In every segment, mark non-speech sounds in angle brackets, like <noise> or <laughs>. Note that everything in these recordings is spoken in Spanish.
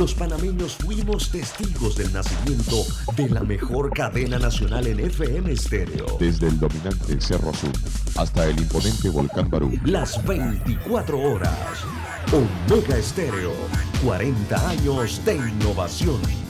los panameños fuimos testigos del nacimiento de la mejor cadena nacional en FM estéreo. Desde el dominante Cerro Azul hasta el imponente Volcán Barú. Las 24 horas. Omega Estéreo. 40 años de innovación.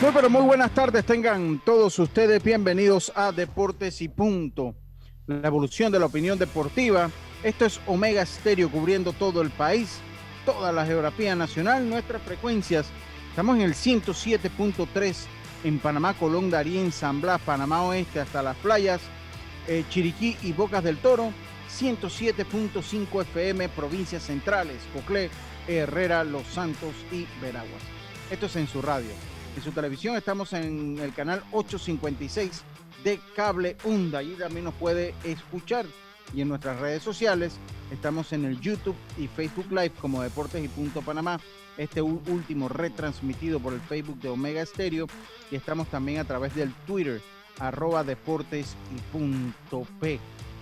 Muy pero muy buenas tardes, tengan todos ustedes bienvenidos a Deportes y Punto, la evolución de la opinión deportiva. Esto es Omega Stereo cubriendo todo el país, toda la geografía nacional, nuestras frecuencias. Estamos en el 107.3 en Panamá, Colón, Darien, San Blas, Panamá Oeste, hasta las playas, eh, Chiriquí y Bocas del Toro. 107.5 FM, provincias centrales, Coclé, Herrera, Los Santos y Veraguas. Esto es en su radio. En su televisión estamos en el canal 856 de Cable Onda. Allí también nos puede escuchar. Y en nuestras redes sociales estamos en el YouTube y Facebook Live como Deportes y Punto Panamá. Este último retransmitido por el Facebook de Omega Estéreo. Y estamos también a través del Twitter, arroba Deportes y Punto P.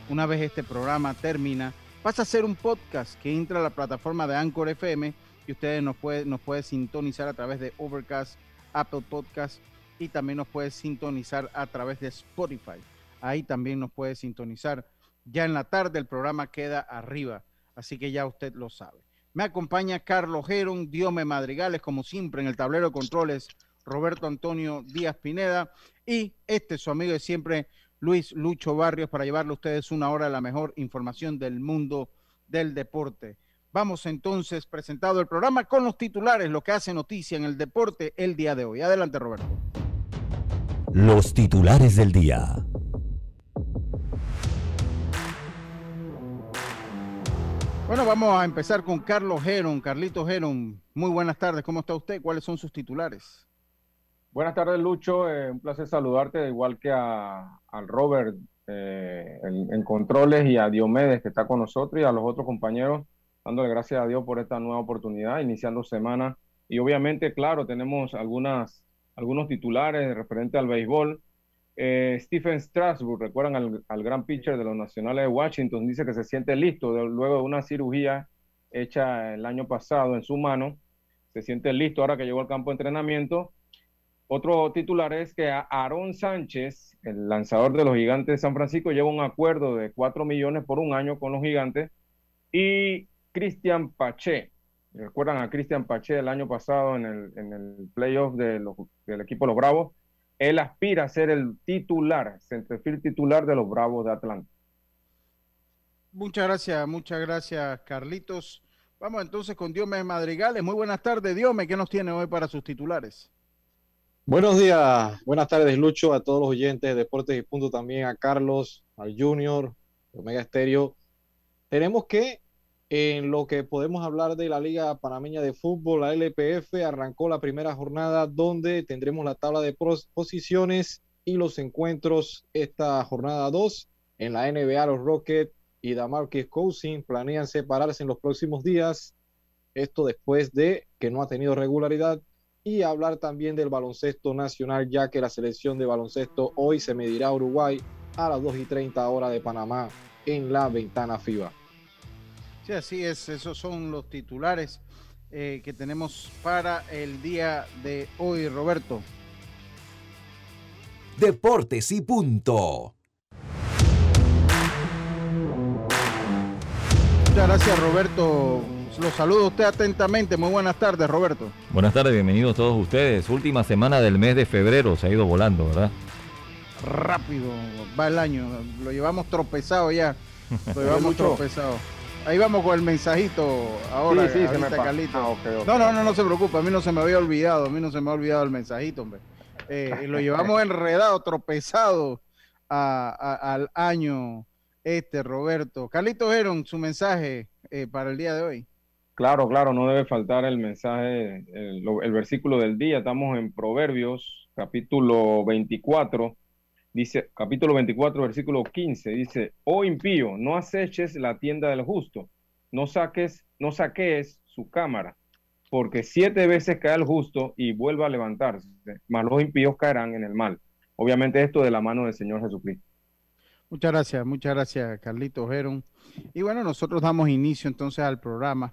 Una vez este programa termina, pasa a ser un podcast que entra a la plataforma de Anchor FM y ustedes nos pueden nos puede sintonizar a través de Overcast, Apple Podcast y también nos puede sintonizar a través de Spotify. Ahí también nos puede sintonizar. Ya en la tarde el programa queda arriba, así que ya usted lo sabe. Me acompaña Carlos Geron, Diome Madrigales, como siempre en el tablero de controles, Roberto Antonio Díaz Pineda y este su amigo de siempre, Luis Lucho Barrios, para llevarle a ustedes una hora de la mejor información del mundo del deporte. Vamos entonces, presentado el programa con los titulares, lo que hace noticia en el deporte el día de hoy. Adelante, Roberto. Los titulares del día. Bueno, vamos a empezar con Carlos Geron. Carlito Geron, muy buenas tardes. ¿Cómo está usted? ¿Cuáles son sus titulares? Buenas tardes, Lucho. Eh, un placer saludarte, igual que a, al Robert eh, en, en, controles y a Diomedes que está con nosotros y a los otros compañeros dándole gracias a Dios por esta nueva oportunidad, iniciando semana. Y obviamente, claro, tenemos algunas, algunos titulares referente al béisbol. Eh, Stephen Strasburg, recuerdan al, al, gran pitcher de los Nacionales de Washington, dice que se siente listo luego de una cirugía hecha el año pasado en su mano. Se siente listo ahora que llegó al campo de entrenamiento. Otro titular es que Aaron Sánchez, el lanzador de los Gigantes de San Francisco, lleva un acuerdo de 4 millones por un año con los Gigantes. Y Cristian Pache. ¿Recuerdan a Cristian Pache del año pasado en el, en el playoff de los, del equipo los Bravos? Él aspira a ser el titular, centerfield titular de los Bravos de Atlanta. Muchas gracias, muchas gracias, Carlitos. Vamos entonces con Diome Madrigales. Muy buenas tardes, Diome. ¿Qué nos tiene hoy para sus titulares? Buenos días, buenas tardes, Lucho, a todos los oyentes de Deportes y Punto, también a Carlos, al Junior, Omega Estéreo. Tenemos que en lo que podemos hablar de la Liga Panameña de Fútbol, la LPF, arrancó la primera jornada donde tendremos la tabla de posiciones y los encuentros esta jornada 2. En la NBA, los Rockets y Damarcus Cousin planean separarse en los próximos días. Esto después de que no ha tenido regularidad. Y hablar también del baloncesto nacional, ya que la selección de baloncesto hoy se medirá a Uruguay a las 2 y 30 horas de Panamá en la ventana FIBA. Sí, así es, esos son los titulares eh, que tenemos para el día de hoy, Roberto. Deportes y punto. Muchas gracias, Roberto. Los saludo a usted atentamente. Muy buenas tardes, Roberto. Buenas tardes, bienvenidos todos ustedes. Última semana del mes de febrero, se ha ido volando, ¿verdad? Rápido, va el año. Lo llevamos tropezado ya. <laughs> Lo llevamos tropezado. Ahí vamos con el mensajito ahora. Sí, sí, se me Carlito. Ah. No, no, no, no se preocupe. A mí no se me había olvidado. A mí no se me ha olvidado el mensajito, hombre. Eh, y lo llevamos <laughs> enredado, tropezado a- a- al año este, Roberto. Carlito Heron, su mensaje eh, para el día de hoy. Claro, claro, no debe faltar el mensaje, el versículo del día. Estamos en Proverbios, capítulo 24. Dice, capítulo 24, versículo 15. Dice, oh impío, no aceches la tienda del justo, no saques, no saques su cámara, porque siete veces cae el justo y vuelve a levantarse, mas los impíos caerán en el mal. Obviamente esto de la mano del Señor Jesucristo. Muchas gracias, muchas gracias, Carlito Heron. Y bueno, nosotros damos inicio entonces al programa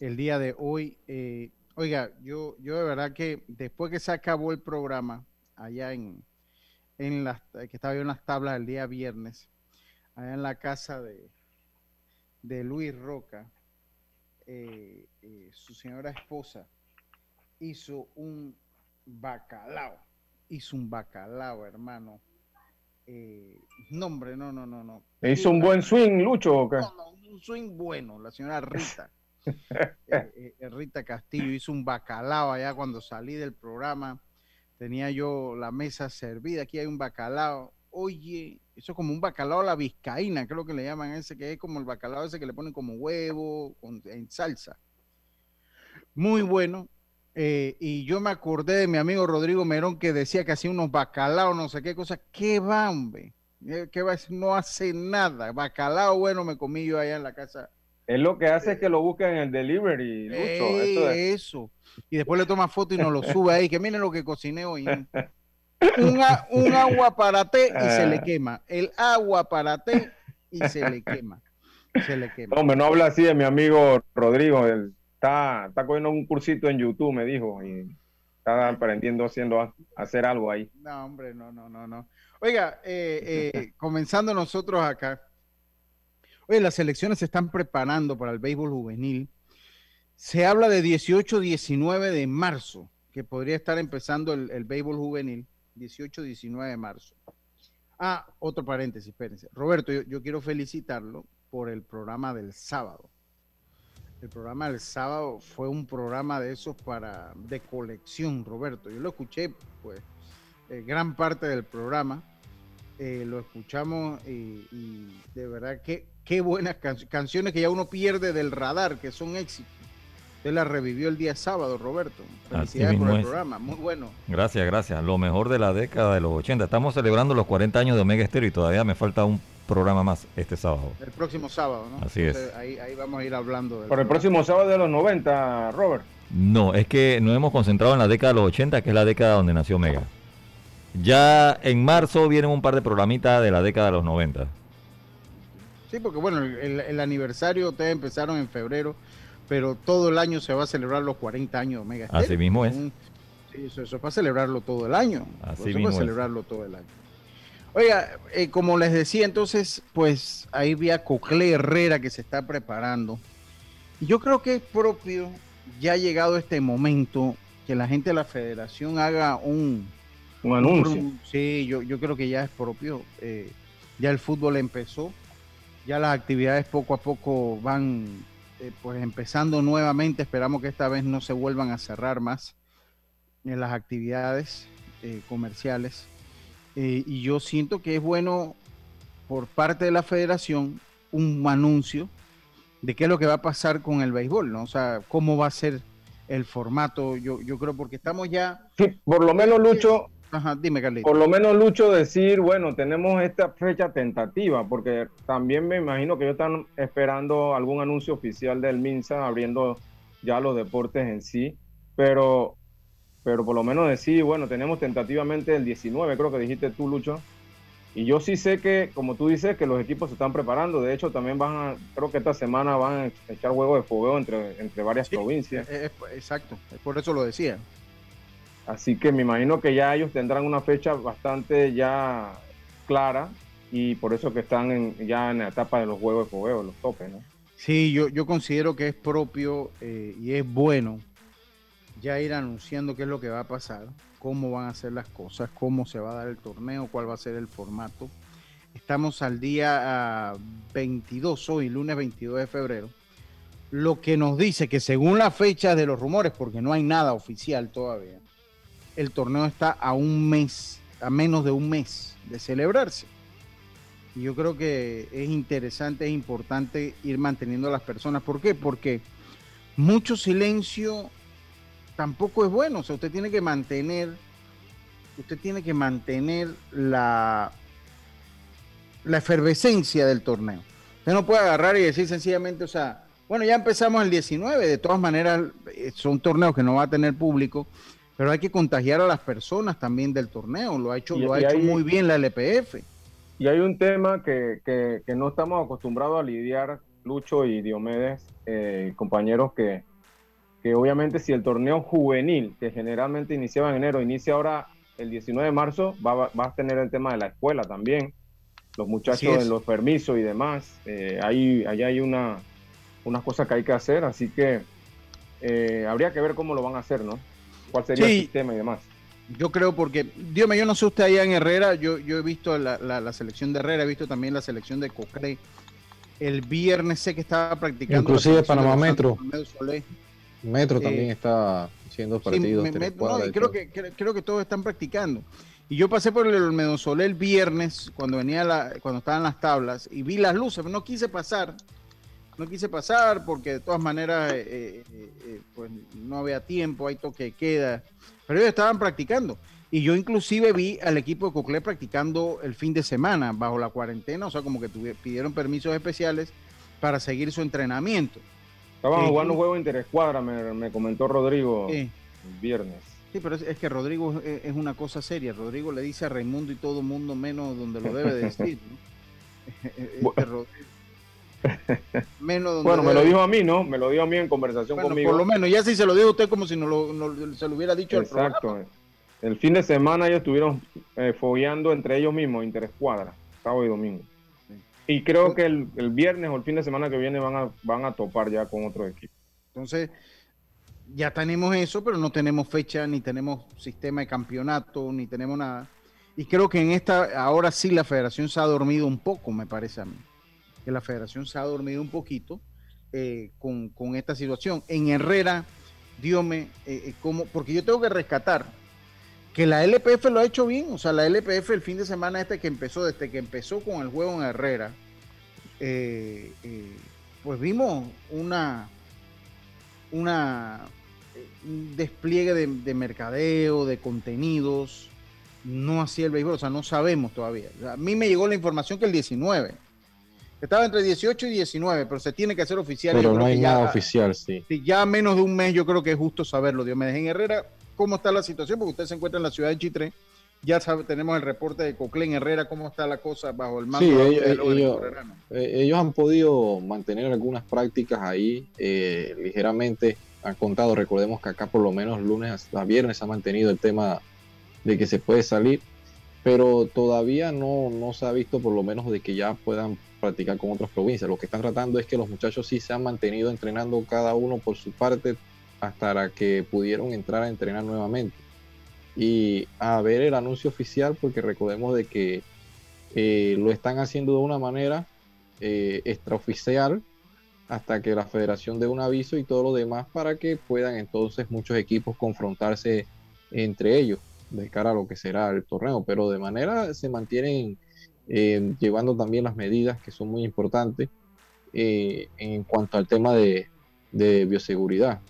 el día de hoy. Eh, oiga, yo, yo de verdad que después que se acabó el programa, allá en, en las, que estaba yo en las tablas el día viernes, allá en la casa de, de Luis Roca, eh, eh, su señora esposa hizo un bacalao, hizo un bacalao, hermano. Eh, no, hombre, no, no, no, no. ¿Hizo un buen swing, Lucho? o qué? No, no, un swing bueno, la señora Rita. <laughs> Eh, eh, Rita Castillo hizo un bacalao allá cuando salí del programa. Tenía yo la mesa servida, aquí hay un bacalao. Oye, eso es como un bacalao a la vizcaína, creo que le llaman ese, que es como el bacalao ese que le ponen como huevo con- en salsa. Muy bueno. Eh, y yo me acordé de mi amigo Rodrigo Merón que decía que hacía unos bacalaos, no sé qué cosa. ¿Qué va, hombre? Eh, ¿Qué va? No hace nada. Bacalao bueno me comí yo allá en la casa. Es lo que hace es que lo busquen en el delivery, Lucho. Ey, Eso es- eso. Y después le toma foto y nos lo sube ahí, que miren lo que cociné hoy. Un, a- un agua para té y se le Ah. quema. El agua para té y se le quema. Se le quema. No, Hombre, no habla así de mi amigo Rodrigo. Él está, está cogiendo un cursito en YouTube, me dijo, y está aprendiendo haciendo a- hacer algo ahí. No, hombre, no, no, no, no. Oiga, eh, eh, comenzando nosotros acá. Oye, las selecciones se están preparando para el béisbol juvenil. Se habla de 18-19 de marzo, que podría estar empezando el, béisbol juvenil. 18-19 de marzo. Ah, otro paréntesis, espérense. Roberto, yo, quiero felicitarlo por el programa del sábado. El programa del sábado fue un programa de esos para de colección, Roberto. Yo lo escuché, pues, eh, gran parte del programa. Eh, lo escuchamos y de verdad que qué buenas can- canciones que ya uno pierde del radar, que son éxitos. Usted la revivió el día sábado, Roberto. Así Felicidades por el es. programa, muy bueno. Gracias, gracias. Lo mejor de la década de los 80. Estamos celebrando los 40 años de Omega Estéreo y todavía me falta un programa más este sábado. El próximo sábado, ¿no? Así es. Ahí, ahí vamos a ir hablando. del Por el próximo sábado de los 90, Robert. No, es que nos hemos concentrado en la década de los 80, que es la década donde nació Omega. Ya en marzo vienen un par de programitas de la década de los 90. Sí, porque bueno, el, aniversario ustedes empezaron en febrero, pero todo el año se va a celebrar los 40 años de Omega Así Stereo. mismo es. Eso, eso es para celebrarlo todo el año. Así Eso mismo para es. celebrarlo todo el año. Oiga, eh, como les decía entonces, pues ahí vi a Cocle Herrera que se está preparando. Yo creo que es propio, ya ha llegado este momento, que la gente de la federación haga un, Un anuncio. Sí, yo, yo creo que ya es propio. eh, ya el fútbol empezó, ya las actividades poco a poco van eh, pues empezando nuevamente. Esperamos que esta vez no se vuelvan a cerrar más en las actividades eh, comerciales. Eh, y yo siento que es bueno por parte de la federación un anuncio de qué es lo que va a pasar con el béisbol, ¿no? O sea, cómo va a ser el formato. Yo, yo creo porque estamos ya. Sí, por lo menos, Lucho, Ajá, dime, por lo menos, Lucho, decir, bueno, tenemos esta fecha tentativa, porque también me imagino que ellos están esperando algún anuncio oficial del MINSA abriendo ya los deportes en sí, pero, pero por lo menos decir, bueno, tenemos tentativamente el 19, creo que dijiste tú, Lucho. Y yo sí sé que, como tú dices, que los equipos se están preparando. De hecho, también van a, creo que esta semana van a echar juegos de fogueo entre, entre varias Sí. provincias. Eh, eh, exacto, por eso lo decía. Así que me imagino que ya ellos tendrán una fecha bastante ya clara y por eso que están ya en la etapa de los juegos de fogueo, los topes, ¿no? Sí, yo, yo considero que es propio eh, y es bueno ya ir anunciando qué es lo que va a pasar, cómo van a ser las cosas, cómo se va a dar el torneo, cuál va a ser el formato. Estamos al día 22, hoy, lunes 22 de febrero. Lo que nos dice que según la fecha de los rumores, porque no hay nada oficial todavía, el torneo está a un mes, a menos de un mes de celebrarse. Y yo creo que es interesante, es importante ir manteniendo a las personas. ¿Por qué? Porque mucho silencio tampoco es bueno. O sea, usted tiene que mantener, usted tiene que mantener la, la efervescencia del torneo. Usted no puede agarrar y decir sencillamente, o sea, bueno, ya empezamos el 19, de todas maneras eh, son torneos que no va a tener público, pero hay que contagiar a las personas también del torneo. Lo ha hecho, lo ha hecho muy bien la LPF. Y hay un tema que, que, que no estamos acostumbrados a lidiar, Lucho y Diomedes, eh, compañeros, que, que obviamente si el torneo juvenil, que generalmente iniciaba en enero, inicia ahora el 19 de marzo, va, va a tener el tema de la escuela también, los muchachos en los permisos y demás. Eh, ahí, ahí hay una, unas cosas que hay que hacer, así que eh, habría que ver cómo lo van a hacer, ¿no? ¿Cuál sería el sistema y demás? Yo creo porque, Dios mío, yo no sé usted allá en Herrera, yo, yo he visto la, la, selección de Herrera, he visto también la selección de Cocré. El viernes sé que estaba practicando. Inclusive Panamá Metro. Metro también eh, está haciendo partidos. creo, que, creo, que todos están practicando. Y yo pasé por el Olmedo Solé el viernes, cuando venía la, cuando estaban las tablas, y vi las luces, no quise pasar. No quise pasar porque de todas maneras eh, eh, pues no había tiempo, hay toque de queda pero ellos estaban practicando. Y yo inclusive vi al equipo de Coclé practicando el fin de semana bajo la cuarentena, o sea, como que pidieron permisos especiales para seguir su entrenamiento. Estaban jugando un juego interescuadra, me, me comentó Rodrigo el viernes. Sí, pero es, que Rodrigo es, una cosa seria. Rodrigo le dice a Raimundo y todo el mundo menos donde lo debe decir. <laughs> bueno, me lo dijo a mí, ¿no? Me lo dijo a mí en conversación conmigo. Por lo menos, ya si se lo dijo a usted como si no, se lo hubiera dicho Exacto. El fin de semana ellos estuvieron eh, fogueando entre ellos mismos, interescuadra, sábado y domingo. Y creo que el, viernes o el fin de semana que viene van a, van a topar ya con otro equipo. Entonces, ya tenemos eso, pero no tenemos fecha, ni tenemos sistema de campeonato, ni tenemos nada. Y creo que en esta, ahora sí la federación se ha dormido un poco, me parece a mí que la federación se ha dormido un poquito eh, con, esta situación. En Herrera, dígame, eh, eh, cómo, porque yo tengo que rescatar que la LPF lo ha hecho bien, o sea, la LPF el fin de semana este que empezó, desde que empezó con el juego en Herrera, pues vimos una, una un despliegue de, mercadeo, de contenidos, no hacía el béisbol, o sea, no sabemos todavía. a mí me llegó la información que el 19, estaba entre 18 y 19, pero se tiene que hacer oficial. Pero no hay nada oficial, sí. Ya menos de un mes yo creo que es justo saberlo. Dios me dejen Herrera, ¿cómo está la situación? Porque usted se encuentra en la ciudad de Chitre. Ya sabe, tenemos el reporte de Coclén Herrera, cómo está la cosa bajo el mando de ellos, eh, ellos, han podido mantener algunas prácticas ahí eh, ligeramente. Han contado, recordemos que acá por lo menos lunes a viernes ha mantenido el tema de que se puede salir, pero todavía no, no se ha visto por lo menos de que ya puedan practicar con otras provincias. Lo que están tratando es que los muchachos sí se han mantenido entrenando cada uno por su parte hasta que pudieron entrar a entrenar nuevamente. Y a ver el anuncio oficial, porque recordemos de que eh, lo están haciendo de una manera eh, extraoficial hasta que la federación dé un aviso y todo lo demás para que puedan entonces muchos equipos confrontarse entre ellos de cara a lo que será el torneo, pero de manera se mantienen eh, llevando también las medidas que son muy importantes eh, en cuanto al tema de, bioseguridad.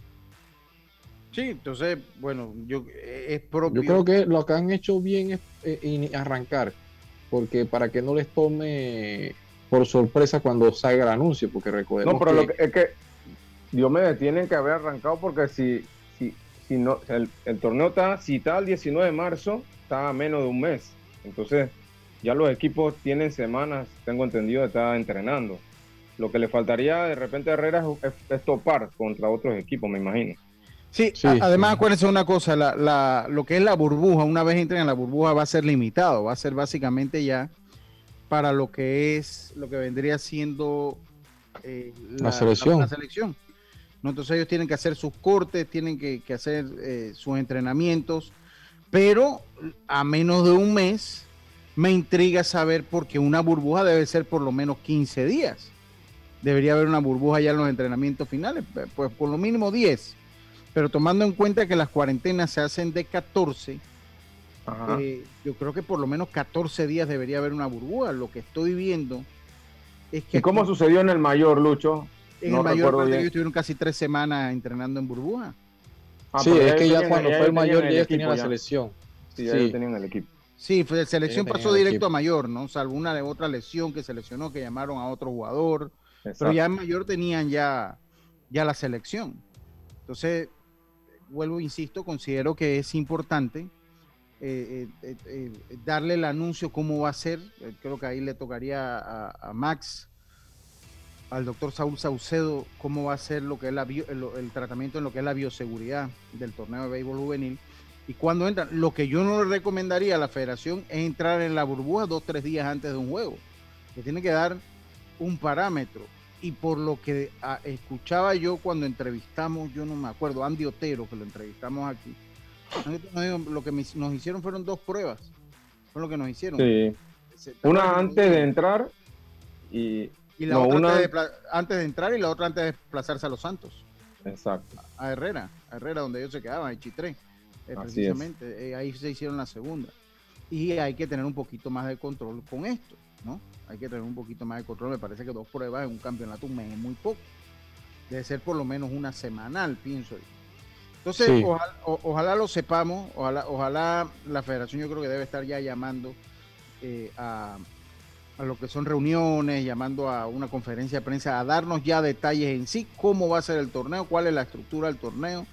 Sí, entonces, bueno, yo es propio. Yo creo que lo que han hecho bien es eh, arrancar, porque para que no les tome por sorpresa cuando salga el anuncio, porque recordemos no, pero Lo que, es que Dios me tienen que haber arrancado porque si, si, si no, el, el torneo está, si está el 19 de marzo, está a menos de un mes. Entonces, ya los equipos tienen semanas, tengo entendido, de estar entrenando. Lo que le faltaría de repente a Herrera es, topar contra otros equipos, me imagino. Sí, además acuérdense una cosa, lo que es la burbuja, una vez entren en la burbuja va a ser limitado, va a ser básicamente ya para lo que es, lo que vendría siendo eh, la, selección. selección. ¿no? Entonces ellos tienen que hacer sus cortes, tienen que, hacer eh, sus entrenamientos, pero a menos de un mes me intriga saber porque una burbuja debe ser por lo menos 15 días. Debería haber una burbuja ya en los entrenamientos finales, pues por lo mínimo 10. Pero tomando en cuenta que las cuarentenas se hacen de 14, eh, yo creo que por lo menos 14 días debería haber una burbuja. Lo que estoy viendo es que... ¿Y cómo sucedió en el mayor, Lucho? En el mayor ellos estuvieron casi tres semanas entrenando en burbuja. Ah, sí, es que ya cuando fue el mayor ya ellos tenían la selección. Sí, ya tenían el equipo. Sí, fue, selección pasó directo a mayor, ¿no? Salvo una de otra lesión que se lesionó, que llamaron a otro jugador. Pero ya en mayor tenían ya, ya la selección. Entonces, vuelvo, insisto, considero que es importante eh, eh, eh, darle el anuncio cómo va a ser. creo que ahí le tocaría a, Max, al doctor Saúl Saucedo, cómo va a ser lo que es el, tratamiento en lo que es la bioseguridad del torneo de béisbol juvenil. Y cuando entran, lo que yo no le recomendaría a la federación es entrar en la burbuja dos, tres días antes de un juego. Que tiene que dar un parámetro. Y por lo que ah, escuchaba yo cuando entrevistamos, yo no me acuerdo, Andy Otero, que lo entrevistamos aquí, lo que nos hicieron fueron dos pruebas. Fue lo que nos hicieron. Una antes de entrar y, la otra antes, de, entrar y la otra antes de desplazarse a Los Santos. Exacto. A Herrera, a Herrera donde ellos se quedaban, en Chitré. Eh, precisamente, eh, ahí se hicieron la segunda. Y hay que tener un poquito más de control con esto, ¿no? Hay que tener un poquito más de control. Me parece que dos pruebas en un campeonato un mes es muy poco. Debe ser por lo menos una semanal, pienso yo. Entonces, ojalá, lo sepamos, ojalá, ojalá la federación yo creo que debe estar ya llamando eh, a, lo que son reuniones, llamando a una conferencia de prensa, a darnos ya detalles en sí, cómo va a ser el torneo, cuál es la estructura del torneo,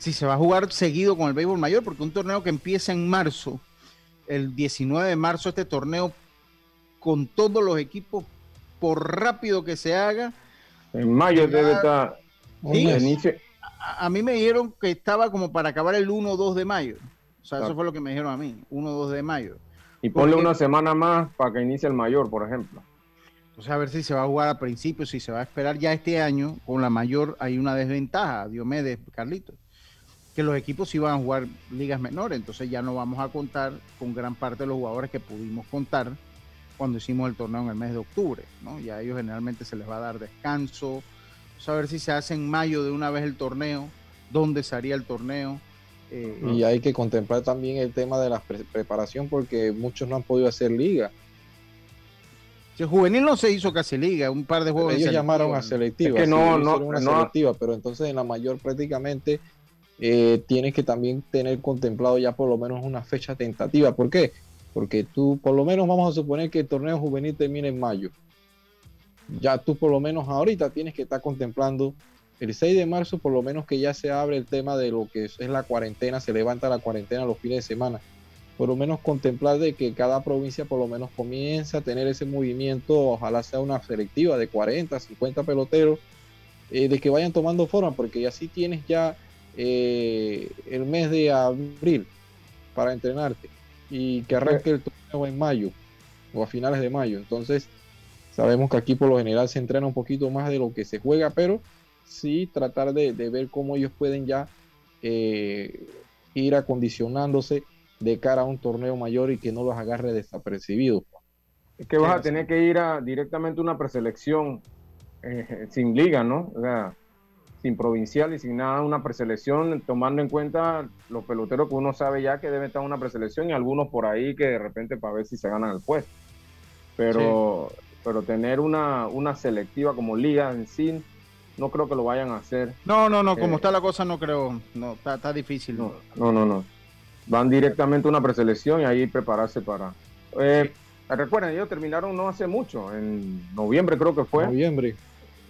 si se va a jugar seguido con el béisbol mayor, porque un torneo que empieza en marzo, el 19 de marzo, este torneo con todos los equipos, por rápido que se haga. En mayo debe estar a, mí me dijeron que estaba como para acabar el 1 o 2 de mayo. O sea, eso fue lo que me dijeron a mí, 1 o 2 de mayo. Y ponle una semana más para que inicie el mayor, por ejemplo. O sea, a ver si se va a jugar a principio, si se va a esperar ya este año. Con la mayor hay una desventaja, Diomedes, Carlitos, que los equipos iban a jugar ligas menores, entonces ya no vamos a contar con gran parte de los jugadores que pudimos contar cuando hicimos el torneo en el mes de octubre, ¿no? Ya a ellos generalmente se les va a dar descanso, a ver si se hace en mayo de una vez el torneo, dónde se haría el torneo. Eh, y hay que contemplar también el tema de la preparación porque muchos no han podido hacer liga. el juvenil no se hizo casi liga, un par de juegos. Ellos llamaron a selectiva. no, no, una selectiva, pero entonces en la mayor prácticamente eh, tienes que también tener contemplado ya por lo menos una fecha tentativa. ¿Por qué? Porque tú, por lo menos vamos a suponer que el torneo juvenil termine en mayo ya tú por lo menos ahorita tienes que estar contemplando el 6 de marzo, por lo menos que ya se abre el tema de lo que es la cuarentena, se levanta la cuarentena los fines de semana. Por lo menos contemplar de que cada provincia por lo menos comienza a tener ese movimiento, ojalá sea una selectiva de 40, 50 peloteros, eh, de que vayan tomando forma, porque así tienes ya eh, el mes de abril para entrenarte y que arranque el torneo en mayo o a finales de mayo. Entonces, Sabemos que aquí por lo general se entrena un poquito más de lo que se juega, pero sí tratar de, ver cómo ellos pueden ya eh, ir acondicionándose de cara a un torneo mayor y que no los agarre desapercibidos. Es que vas a tener que ir a, directamente a una preselección eh, sin liga, ¿no? O sea, sin provincial y sin nada, una preselección, tomando en cuenta los peloteros que uno sabe ya que deben estar en una preselección y algunos por ahí que de repente para ver si se ganan el puesto. Pero pero tener una, una selectiva como liga en sí, no creo que lo vayan a hacer. No, no, no, como eh, está la cosa no creo, no, está, está difícil. No, no, no, Van directamente a una preselección y ahí prepararse para... Eh, recuerden, ellos terminaron no hace mucho, en noviembre creo que fue. Noviembre.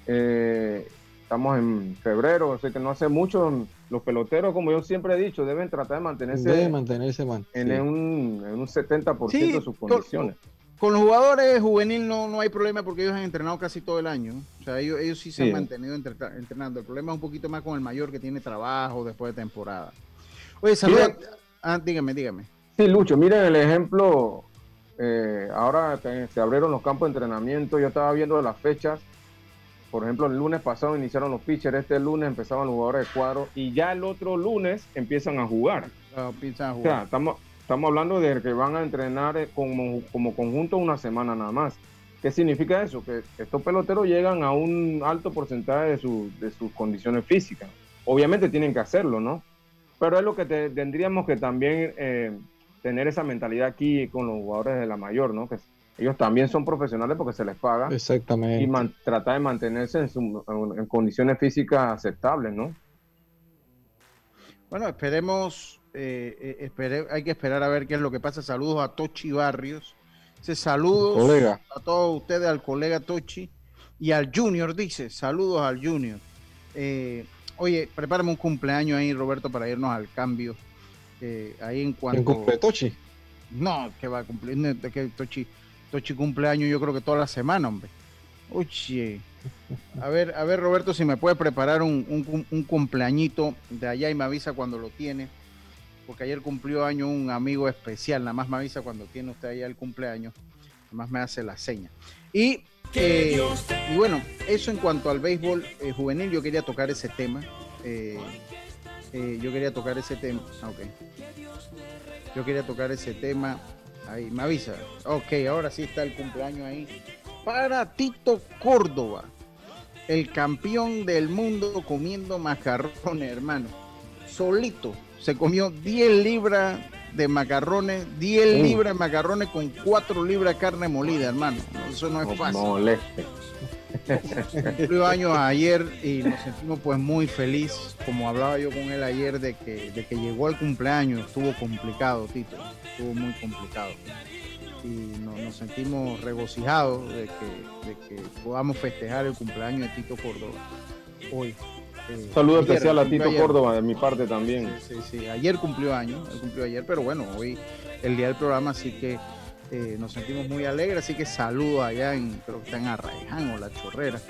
Eh, estamos en febrero, o sea que no hace mucho. Los peloteros, como yo siempre he dicho, deben tratar de mantenerse, Deben mantenerse en, un, en un 70% de sus condiciones. Con los jugadores juvenil no, no hay problema porque ellos han entrenado casi todo el año. O sea, ellos, ellos sí se han mantenido entrenando. El problema es un poquito más con el mayor que tiene trabajo después de temporada. Oye, saludos. Ah, dígame, dígame. Sí, Lucho, miren el ejemplo. Eh, ahora se abrieron los campos de entrenamiento. Yo estaba viendo las fechas. Por ejemplo, el lunes pasado iniciaron los pitchers. Este lunes empezaban los jugadores de cuadro. Y ya el otro lunes empiezan a jugar. empiezan a jugar. O sea, estamos, Estamos hablando de que van a entrenar eh, como, como conjunto una semana nada más. ¿Qué significa eso? Que estos peloteros llegan a un alto porcentaje de, de sus condiciones físicas. Obviamente tienen que hacerlo, ¿no? Pero es lo que tendríamos que también eh, tener esa mentalidad aquí con los jugadores de la mayor, ¿no? Que ellos también son profesionales porque se les paga. Exactamente. Y tratar de mantenerse en, condiciones físicas aceptables, ¿no? Bueno, esperemos, eh, eh hay que esperar a ver qué es lo que pasa. Saludos a Tochi Barrios. saludos a todos ustedes, al colega Tochi y al Junior, dice, saludos al Junior. Eh, oye, prepárame un cumpleaños ahí, Roberto, para irnos al cambio. Eh, ahí en cuanto... ¿En cumple Tochi? No, que va a cumplir, que Tochi Tochi cumpleaños yo creo que toda la semana, hombre. Oye. A ver, a ver, Roberto, si me puede preparar un, un, cumpleañito de allá y me avisa cuando lo tiene. Porque ayer cumplió año un amigo especial, nada más me avisa cuando tiene usted allá el cumpleaños. Nada más me hace la seña. Y, eh, y bueno, eso en cuanto al béisbol eh, juvenil, yo quería tocar ese tema. Eh, yo quería tocar ese tema. Yo quería tocar ese tema Ahí, me avisa. Ok, ahora sí está el cumpleaños ahí. Para Tito Córdoba, el campeón del mundo comiendo macarrones, hermano. Solito se comió 10 libras de macarrones, 10 libras de macarrones con 4 libras de carne molida, hermano. Eso no es fácil. Moleste. Cumplió años ayer y nos sentimos pues muy feliz, como hablaba yo con él ayer, de que, de que llegó al cumpleaños, estuvo complicado, Tito, estuvo muy complicado. Y nos, sentimos regocijados de que, podamos festejar el cumpleaños de Tito Córdoba hoy. Eh, Saludo especial a Tito Córdoba de mi parte también. Sí, sí, ayer cumplió años, él cumplió ayer, pero bueno, hoy el día del programa, así que eh, nos sentimos muy alegres, así que saludo allá en, creo que está en Arraiján o La Chorrera.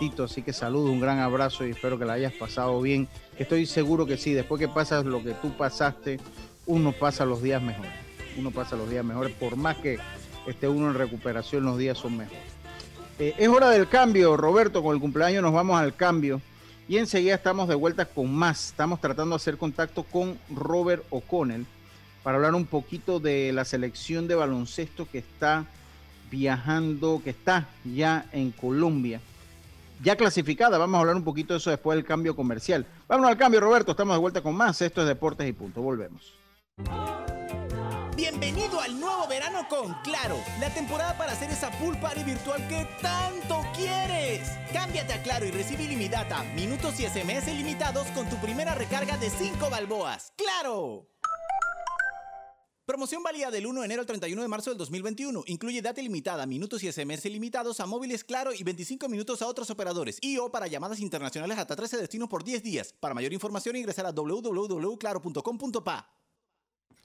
Tito, así que saludo, un gran abrazo y espero que la hayas pasado bien. Estoy seguro que sí, después que pasas lo que tú pasaste, uno pasa los días mejores. Uno pasa los días mejores, por más que esté uno en recuperación, los días son mejores. Eh, es hora del cambio, Roberto, con el cumpleaños nos vamos al cambio. Y enseguida estamos de vuelta con más. Estamos tratando de hacer contacto con Robert O'Connell para hablar un poquito de la selección de baloncesto que está viajando, que está ya en Colombia. Ya clasificada, vamos a hablar un poquito de eso después del cambio comercial. Vámonos al cambio, Roberto, estamos de vuelta con más. Esto es Deportes y Punto, volvemos. Bienvenido al nuevo verano con Claro, la temporada para hacer esa pool party virtual que tanto quieres. Cámbiate a Claro y recibe ilimitada, minutos y SMS ilimitados con tu primera recarga de 5 balboas. ¡Claro! Promoción válida del 1 de enero al 31 de marzo del 2021. Incluye data ilimitada, minutos y SMS ilimitados a móviles Claro y 25 minutos a otros operadores. Y o para llamadas internacionales hasta 13 destinos por 10 días. Para mayor información ingresar a www.claro.com.pa.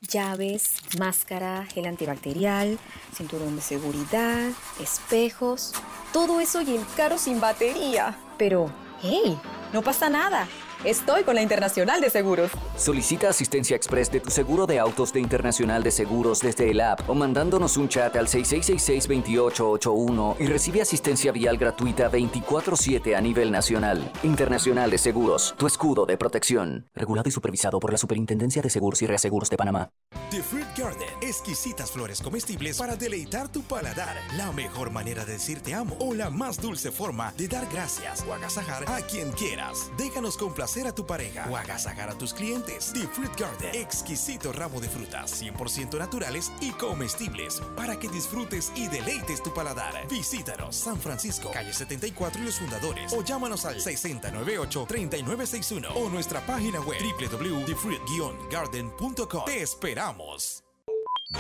Llaves, máscara, gel antibacterial, cinturón de seguridad, espejos, todo eso y el carro sin batería. Pero, hey, no pasa nada. Estoy con la Internacional de Seguros. Solicita asistencia express de tu seguro de autos de Internacional de Seguros desde el app o mandándonos un chat al 6666-2881 y recibe asistencia vial gratuita 24-7 a nivel nacional. Internacional de Seguros, tu escudo de protección. Regulado y supervisado por la Superintendencia de Seguros y Reaseguros de Panamá. The Fruit Garden, exquisitas flores comestibles para deleitar tu paladar. La mejor manera de decir te amo o la más dulce forma de dar gracias o agasajar a quien quieras. Déjanos complacer a tu pareja o agasajar a tus clientes. The Fruit Garden, exquisito ramo de frutas 100% naturales y comestibles para que disfrutes y deleites tu paladar. Visítanos San Francisco, calle 74 y los fundadores o llámanos al 6098-3961 o nuestra página web www.thefruit-garden.com. Te esperamos.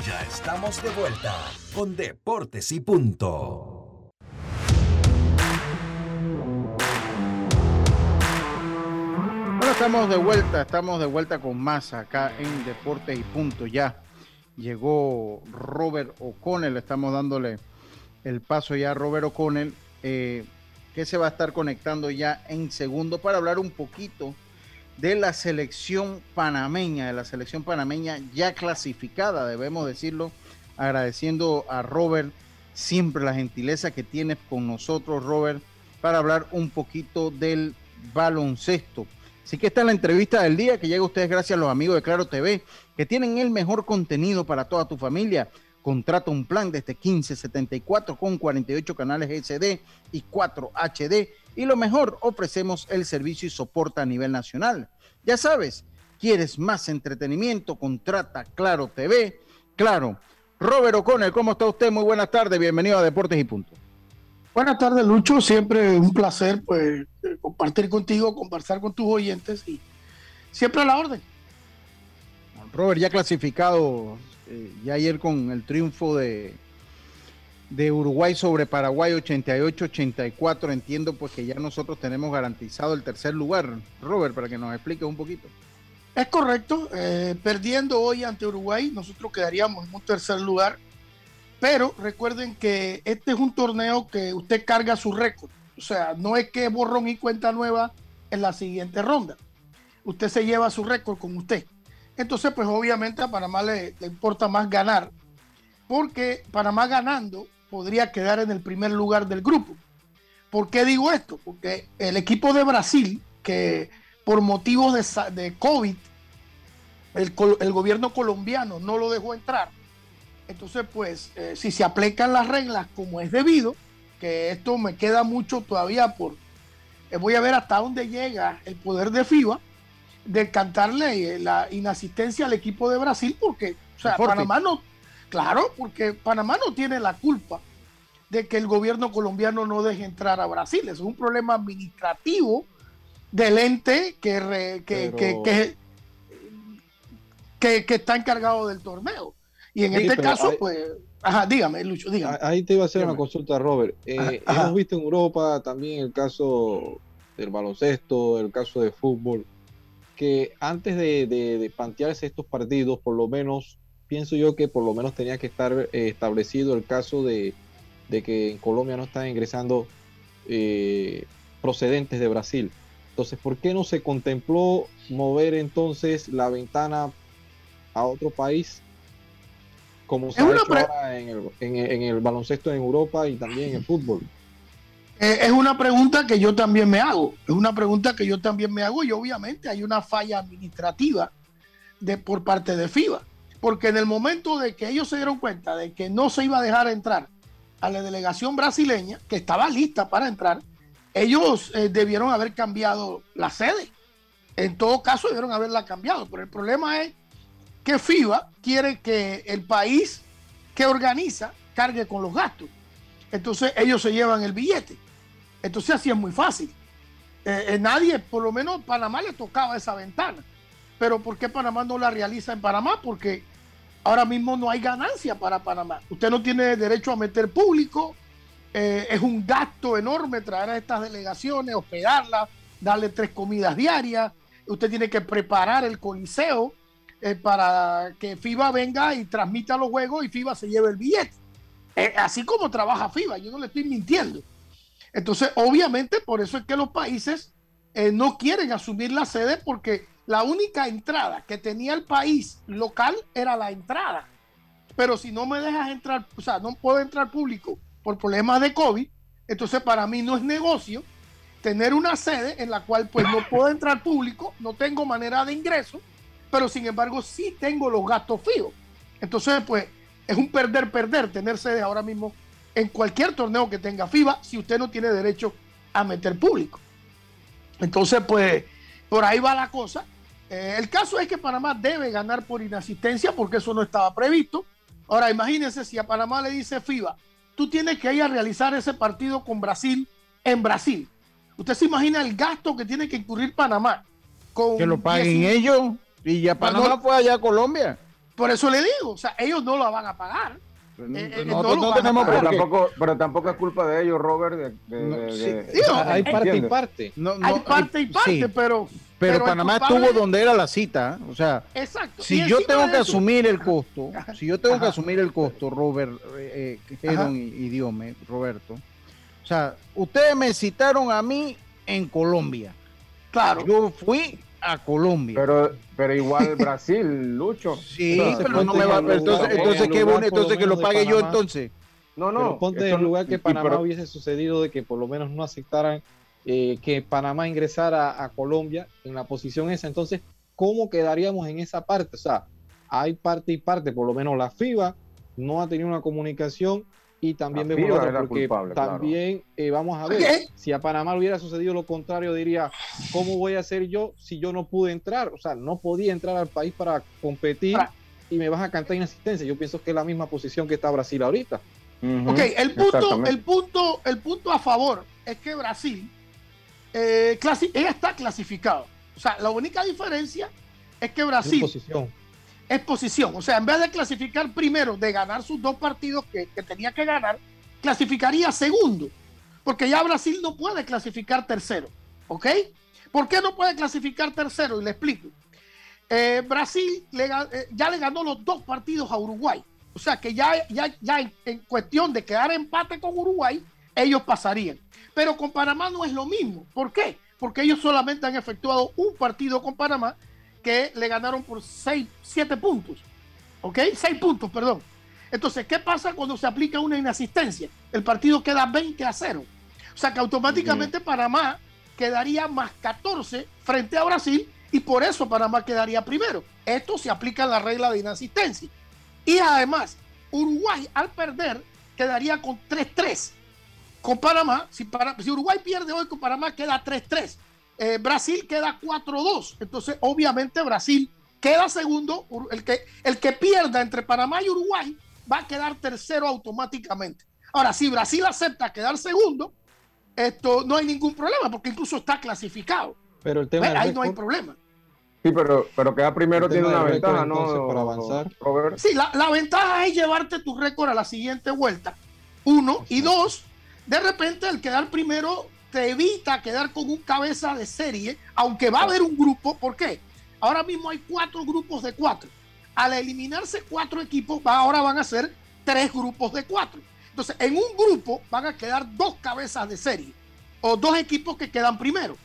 Ya estamos de vuelta con Deportes y Punto. Estamos de vuelta, estamos de vuelta con más acá en Deportes y Punto. Ya llegó Robert O'Connell, estamos dándole el paso ya a Robert O'Connell, eh, que se va a estar conectando ya en segundo para hablar un poquito de la selección panameña, de la selección panameña ya clasificada, debemos decirlo, agradeciendo a Robert siempre la gentileza que tiene con nosotros, Robert, para hablar un poquito del baloncesto. Así que esta es la entrevista del día que llega a ustedes gracias a los amigos de Claro TV, que tienen el mejor contenido para toda tu familia. Contrata un plan desde 1574 con 48 canales SD y 4 HD. Y lo mejor, ofrecemos el servicio y soporta a nivel nacional. Ya sabes, ¿quieres más entretenimiento? Contrata Claro TV. Claro. Robert O'Connell, ¿cómo está usted? Muy buenas tardes. Bienvenido a Deportes y Punto. Buenas tardes, Lucho. Siempre un placer pues compartir contigo, conversar con tus oyentes y siempre a la orden. Robert ya clasificado eh, ya ayer con el triunfo de, de Uruguay sobre Paraguay 88-84. Entiendo pues que ya nosotros tenemos garantizado el tercer lugar. Robert, para que nos expliques un poquito. Es correcto. Eh, perdiendo hoy ante Uruguay, nosotros quedaríamos en un tercer lugar pero recuerden que este es un torneo que usted carga su récord. O sea, no es que borrón y cuenta nueva en la siguiente ronda. Usted se lleva su récord con usted. Entonces, pues obviamente a Panamá le, importa más ganar. Porque Panamá ganando podría quedar en el primer lugar del grupo. ¿Por qué digo esto? Porque el equipo de Brasil, que por motivos de, COVID, el, el gobierno colombiano no lo dejó entrar, entonces, pues, eh, si se aplican las reglas como es debido, que esto me queda mucho todavía por, eh, voy a ver hasta dónde llega el poder de FIBA de cantarle eh, la inasistencia al equipo de Brasil, porque, o sea, Panamá no, claro, porque Panamá no tiene la culpa de que el gobierno colombiano no deje entrar a Brasil. Eso es un problema administrativo del ente que, que, que, que, está encargado del torneo. Y en este caso, pues, ajá, dígame, Lucho, dígame. Ahí te iba a hacer una consulta, Robert. Eh, hemos visto en Europa también el caso del baloncesto, el caso de fútbol, que antes de, de, plantearse estos partidos, por lo menos, pienso yo que por lo menos tenía que estar eh, establecido el caso de, que en Colombia no están ingresando eh, procedentes de Brasil. Entonces, ¿por qué no se contempló mover entonces la ventana a otro país como se ha hecho ahora en el, baloncesto en Europa y también en el fútbol? Eh, es una pregunta que yo también me hago. Es una pregunta que yo también me hago y obviamente hay una falla administrativa de, por parte de FIBA. Porque en el momento de que ellos se dieron cuenta de que no se iba a dejar entrar a la delegación brasileña, que estaba lista para entrar, ellos eh, debieron haber cambiado la sede. En todo caso, debieron haberla cambiado. Pero el problema es que FIBA quiere que el país que organiza cargue con los gastos. Entonces ellos se llevan el billete. Entonces así es muy fácil. Eh, eh, nadie, por lo menos Panamá le tocaba esa ventana. Pero ¿por qué Panamá no la realiza en Panamá? Porque ahora mismo no hay ganancia para Panamá. Usted no tiene derecho a meter público. Eh, es un gasto enorme traer a estas delegaciones, hospedarlas, darle tres comidas diarias. Usted tiene que preparar el coliseo eh, para que FIBA venga y transmita los juegos y FIBA se lleve el billete. Eh, así como trabaja FIBA, yo no le estoy mintiendo. Entonces, obviamente, por eso es que los países eh, no quieren asumir la sede porque la única entrada que tenía el país local era la entrada. Pero si no me dejas entrar, o sea, no puedo entrar público por problemas de COVID, entonces para mí no es negocio tener una sede en la cual pues no puedo entrar público, no tengo manera de ingreso pero sin embargo sí tengo los gastos fijos. Entonces, pues es un perder-perder tener sede ahora mismo en cualquier torneo que tenga FIBA si usted no tiene derecho a meter público. Entonces, pues por ahí va la cosa. Eh, el caso es que Panamá debe ganar por inasistencia porque eso no estaba previsto. Ahora, imagínense si a Panamá le dice FIBA, tú tienes que ir a realizar ese partido con Brasil en Brasil. Usted se imagina el gasto que tiene que incurrir Panamá. Con que lo paguen ellos. Y ya Panamá fue allá a Colombia. Por eso le digo, o sea, ellos no la van a pagar. pero, tampoco, pero tampoco es culpa de ellos, Robert. hay parte y parte. hay parte y parte, pero. Pero, Panamá estuvo donde era la cita. O sea, Exacto. si yo tengo que asumir el costo, si yo tengo que asumir el costo, Robert, eh, eh y, Diome, Roberto. O sea, ustedes me citaron a mí en Colombia. Claro. Yo fui a Colombia. Pero, pero igual Brasil, <laughs> Lucho. Sí, pero no me va. Entonces, entonces, qué bueno, entonces que lo pague yo entonces. No, no. ponte en el lugar que Panamá hubiese sucedido de que por lo menos no aceptaran eh, que Panamá ingresara a Colombia en la posición esa. Entonces, ¿cómo quedaríamos en esa parte? O sea, hay parte y parte, por lo menos la FIBA no ha tenido una comunicación y también vemos otra, porque culpable, claro. también eh, vamos a ver, ¿Qué? si a Panamá le hubiera sucedido lo contrario, diría, ¿cómo voy a hacer yo si yo no pude entrar? O sea, no podía entrar al país para competir y me vas a cantar inasistencia. Yo pienso que es la misma posición que está Brasil ahorita. Ok, el punto, el punto, el punto a favor es que Brasil eh, clasi- ella está clasificado. O sea, la única diferencia es que Brasil. Es posición. O sea, en vez de clasificar primero, de ganar sus dos partidos que, tenía que ganar, clasificaría segundo. Porque ya Brasil no puede clasificar tercero. ¿Ok? ¿Por qué no puede clasificar tercero? Y le explico. Eh, Brasil le eh, ya le ganó los dos partidos a Uruguay. O sea que ya, en cuestión de quedar empate con Uruguay, ellos pasarían. Pero con Panamá no es lo mismo. ¿Por qué? Porque ellos solamente han efectuado un partido con Panamá que le ganaron por 6, 7 puntos. ¿Ok? 6 puntos, perdón. Entonces, ¿qué pasa cuando se aplica una inasistencia? El partido queda 20 a 0. O sea que automáticamente Panamá quedaría más 14 frente a Brasil y por eso Panamá quedaría primero. Esto se aplica en la regla de inasistencia. Y además, Uruguay al perder quedaría con 3-3 con Panamá. Si, para- si Uruguay pierde hoy con Panamá, queda 3-3. Eh, Brasil queda 4-2. Entonces, obviamente, Brasil queda segundo. El que, el que pierda entre Panamá y Uruguay va a quedar tercero automáticamente. Ahora, si Brasil acepta quedar segundo, esto no hay ningún problema, porque incluso está clasificado. Pero el tema del Ahí no hay problema. Sí, pero, pero queda primero tiene una récord, ventaja, ¿no? para avanzar. Robert. Sí, la, la ventaja es llevarte tu récord a la siguiente vuelta. Uno. Y dos, de repente el quedar primero te evita quedar con un cabeza de serie, aunque va a haber un grupo. ¿Por qué? Ahora mismo hay cuatro grupos de cuatro. Al eliminarse cuatro equipos, ahora van a ser tres grupos de cuatro. Entonces, en un grupo van a quedar dos cabezas de serie o dos equipos que quedan primero.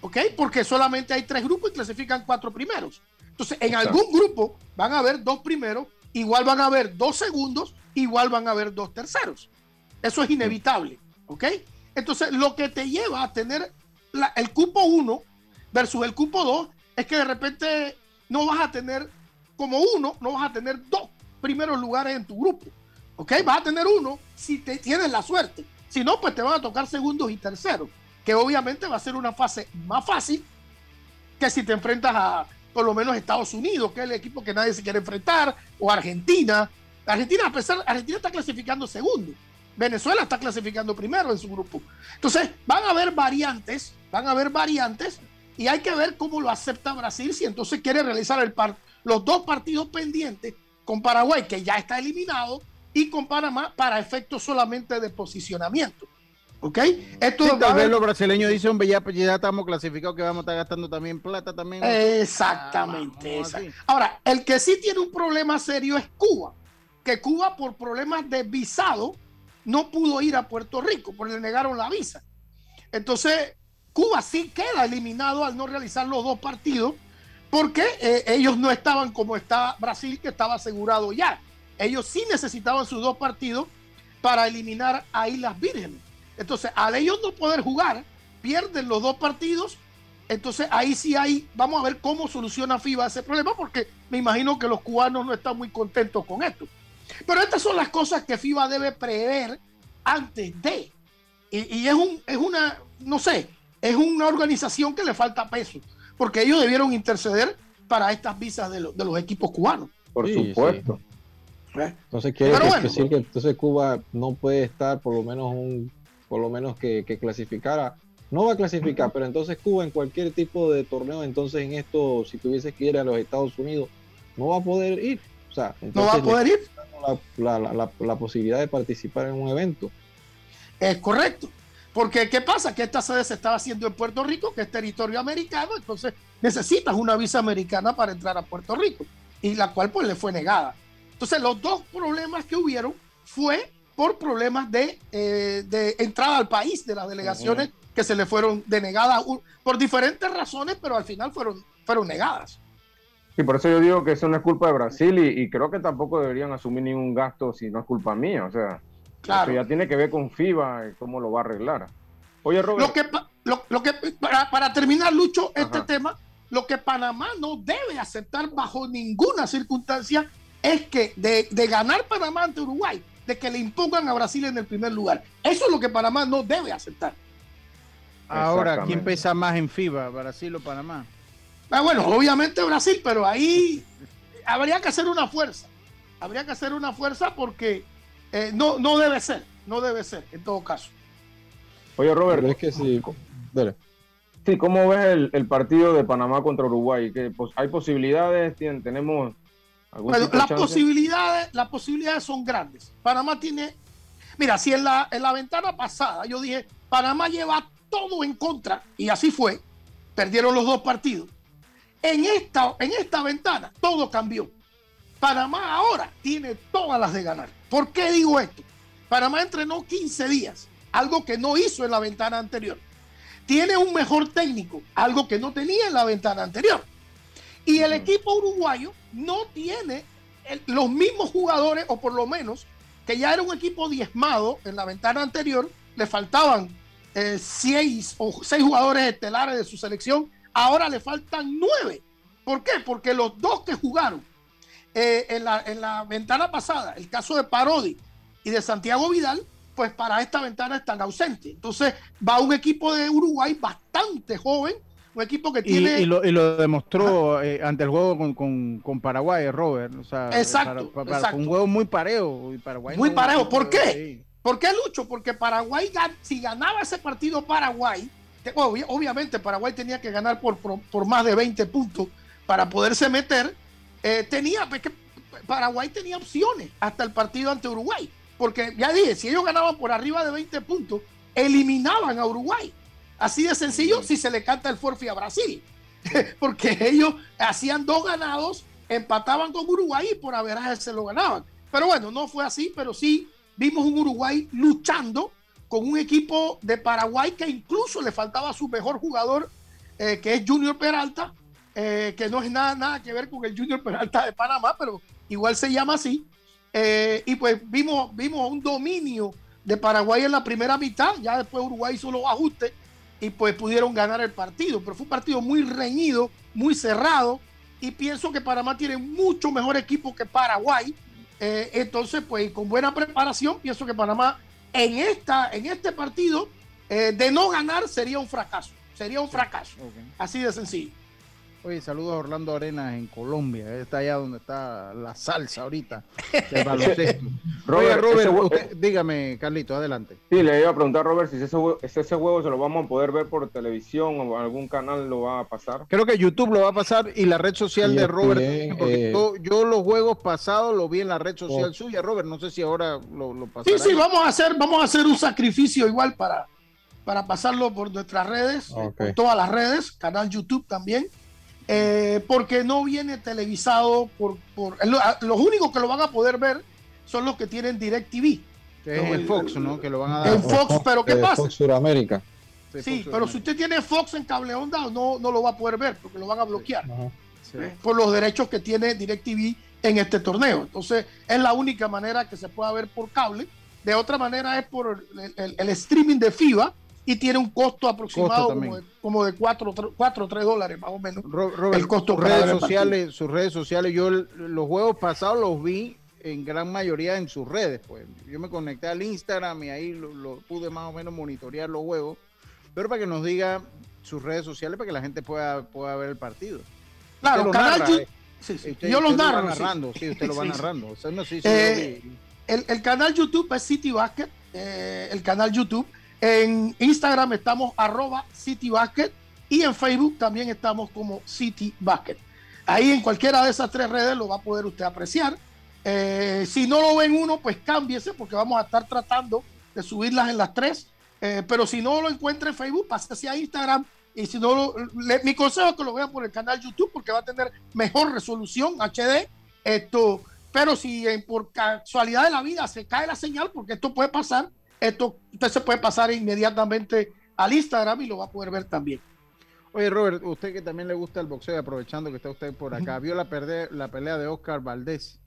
¿Ok? Porque solamente hay tres grupos y clasifican cuatro primeros. Entonces, en Exacto. algún grupo van a haber dos primeros, igual van a haber dos segundos, igual van a haber dos terceros. Eso es inevitable. ¿Ok? Entonces, lo que te lleva a tener la- el cupo 1 versus el cupo 2 es que de repente no vas a tener como uno, no vas a tener dos primeros lugares en tu grupo. ¿Ok? Vas a tener uno si te tienes la suerte. Si no, pues te van a tocar segundos y terceros, que obviamente va a ser una fase más fácil que si te enfrentas a por lo menos Estados Unidos, que es el equipo que nadie se quiere enfrentar, o Argentina. Argentina, a pesar, Argentina está clasificando segundo. Venezuela está clasificando primero en su grupo. Entonces, van a haber variantes, van a haber variantes, y hay que ver cómo lo acepta Brasil, si entonces quiere realizar el par- los dos partidos pendientes con Paraguay, que ya está eliminado, y con Panamá para efectos solamente de posicionamiento. ¿Ok? Esto Sí, vez los brasileños dicen, ya, pues, ya estamos clasificados que vamos a estar gastando también plata también. Exactamente. exact- Ahora, el que sí tiene un problema serio es Cuba, que Cuba por problemas de visado no pudo ir a Puerto Rico, porque le negaron la visa. Entonces, Cuba sí queda eliminado al no realizar los dos partidos, porque eh, ellos no estaban como está Brasil, que estaba asegurado ya. Ellos sí necesitaban sus dos partidos para eliminar a Islas Vírgenes. Entonces, al ellos no poder jugar, pierden los dos partidos. Entonces, ahí sí hay, vamos a ver cómo soluciona FIBA ese problema, porque me imagino que los cubanos no están muy contentos con esto. Pero estas son las cosas que FIBA debe prever antes de. Y, y es, un, es una, no sé, es una organización que le falta peso, porque ellos debieron interceder para estas visas de, lo- de los equipos cubanos. Por Sí, supuesto. Entonces quiere bueno. decir que entonces Cuba no puede estar por lo menos un, por lo menos que, que clasificara. No va a clasificar, pero entonces Cuba en cualquier tipo de torneo, entonces en esto, si tuviese que ir a los Estados Unidos, no va a poder ir. O sea, No va a poder ir. La, la- la- la posibilidad de participar en un evento. Es correcto. Porque, ¿qué pasa? Que esta sede se estaba haciendo en Puerto Rico, que es territorio americano, entonces necesitas una visa americana para entrar a Puerto Rico, y la cual pues le fue negada. Entonces, los dos problemas que hubieron fue por problemas de, eh, de entrada al país de las delegaciones que se le fueron denegadas por diferentes razones, pero al final fueron, fueron negadas. Y por eso yo digo que eso no es culpa de Brasil y, y creo que tampoco deberían asumir ningún gasto si no es culpa mía. O sea, Claro. eso ya tiene que ver con FIBA y cómo lo va a arreglar. Oye, Robert. Lo que, pa- lo, lo que, para, para terminar, Lucho, este tema, lo que Panamá no debe aceptar bajo ninguna circunstancia es que de, de ganar Panamá ante Uruguay, de que le impongan a Brasil en el primer lugar. Eso es lo que Panamá no debe aceptar. Ahora, ¿quién pesa más en FIBA, Brasil o Panamá? Ah, bueno, obviamente Brasil, pero ahí habría que hacer una fuerza. Habría que hacer una fuerza porque eh, no, no debe ser, no debe ser, en todo caso. Oye, Robert, es que sí. Dale. Sí, ¿cómo ves el, el partido de Panamá contra Uruguay? ¿Qué, pos- ¿Hay posibilidades? ¿Tien- ¿Tenemos algún Bueno, tipo de las chance? posibilidades, las posibilidades son grandes. Panamá tiene, mira, si en la, en la ventana pasada yo dije, Panamá lleva todo en contra, y así fue, perdieron los dos partidos. En esta, en esta ventana todo cambió. Panamá ahora tiene todas las de ganar. ¿Por qué digo esto? Panamá entrenó 15 días, algo que no hizo en la ventana anterior. Tiene un mejor técnico, algo que no tenía en la ventana anterior. Y el equipo uruguayo no tiene el- los mismos jugadores, o por lo menos, que ya era un equipo diezmado en la ventana anterior, le faltaban eh, seis o seis jugadores estelares de su selección, ahora le faltan nueve. ¿Por qué? Porque los dos que jugaron eh, en, la, en la ventana pasada, el caso de Parodi y de Santiago Vidal, pues para esta ventana están ausentes. Entonces va un equipo de Uruguay bastante joven, un equipo que tiene... y lo, y lo demostró eh, ante el juego con, con, con Paraguay, Robert. O sea, Exacto, para- para- exacto. Fue un juego muy parejo. y Paraguay Muy no- parejo. ¿Por qué? sí. ¿Por qué, Lucho? Porque Paraguay, si ganaba ese partido Paraguay, obviamente Paraguay tenía que ganar por, por, más de 20 puntos para poderse meter, eh, tenía, pues, que Paraguay tenía opciones hasta el partido ante Uruguay. Porque ya dije, si ellos ganaban por arriba de 20 puntos, eliminaban a Uruguay. Así de sencillo si se le canta el forfeit a Brasil. <laughs> Porque ellos hacían dos ganados, empataban con Uruguay y por averaje se lo ganaban. Pero bueno, no fue así, pero sí vimos un Uruguay luchando con un equipo de Paraguay que incluso le faltaba a su mejor jugador, eh, que es Junior Peralta, eh, que no es nada, nada que ver con el Junior Peralta de Panamá, pero igual se llama así. Eh, y pues vimos, vimos un dominio de Paraguay en la primera mitad, ya después Uruguay hizo los ajustes y pues pudieron ganar el partido, pero fue un partido muy reñido, muy cerrado y pienso que Panamá tiene mucho mejor equipo que Paraguay, entonces pues con buena preparación pienso que Panamá en, esta, en este partido eh, de no ganar sería un fracaso, sería un fracaso, así de sencillo. Oye, saludos a Orlando Arenas en Colombia. Él Está allá donde está la salsa ahorita. <laughs> del baloncesto. Oye, Robert, Robert, usted- dígame, Carlito, adelante. Sí, le iba a preguntar a Robert si ese, jue- si ese juego se lo vamos a poder ver por televisión o algún canal lo va a pasar. Creo que YouTube lo va a pasar y la red social de Robert. porque eh, yo, yo los juegos pasados lo vi en la red social Oh. suya, Robert. No sé si ahora lo, lo Sí, pasará. sí, vamos a hacer, vamos a hacer un sacrificio igual para, para pasarlo por nuestras redes, eh, por todas las redes, canal YouTube también, eh, porque no viene televisado por, por lo- a- los únicos que lo van a poder ver son los que tienen DirecTV. Que es Fox, ¿no? Que lo van a dar. En Fox, pero ¿qué Eh, pasa? Fox Suramérica. Sí, pero si usted tiene Fox en cable onda, no, no lo va a poder ver porque lo van a bloquear Sí. eh, por los derechos que tiene DirecTV en este torneo. Entonces, es la única manera que se pueda ver por cable. De otra manera es por el, el- el streaming de FIBA y tiene un costo aproximado como de, como de 4 o 3 dólares más o menos. Robert, el costo sus redes sociales, sus redes sociales, yo los juegos pasados los vi en gran mayoría en sus redes, pues. Yo me conecté al Instagram y ahí lo, lo pude más o menos monitorear los juegos, pero para que nos diga sus redes sociales para que la gente pueda, pueda ver el partido. Claro, canal narra, Yu- eh. sí, sí. Usted- Yo lo usted va narro, sí. narrando, sí, usted lo va narrando. O sea, no, sí, sí, Eh, el canal YouTube es City Basket, eh, el canal YouTube. En Instagram estamos arroba City Basket y en Facebook también estamos como City Basket. Ahí en cualquiera de esas tres redes lo va a poder usted apreciar. Eh, si no lo ven uno, pues cámbiese porque vamos a estar tratando de subirlas en las tres. Eh, pero si no lo encuentra en Facebook, pásese a Instagram. Y si no, lo- mi consejo es que lo vean por el canal YouTube porque va a tener mejor resolución HD. Esto, pero si por casualidad de la vida se cae la señal, porque esto puede pasar, esto usted se puede pasar inmediatamente al Instagram y lo va a poder ver también. Oye, Robert, usted que también le gusta el boxeo, aprovechando que está usted por acá, vio la, perde- la pelea de Oscar Valdés.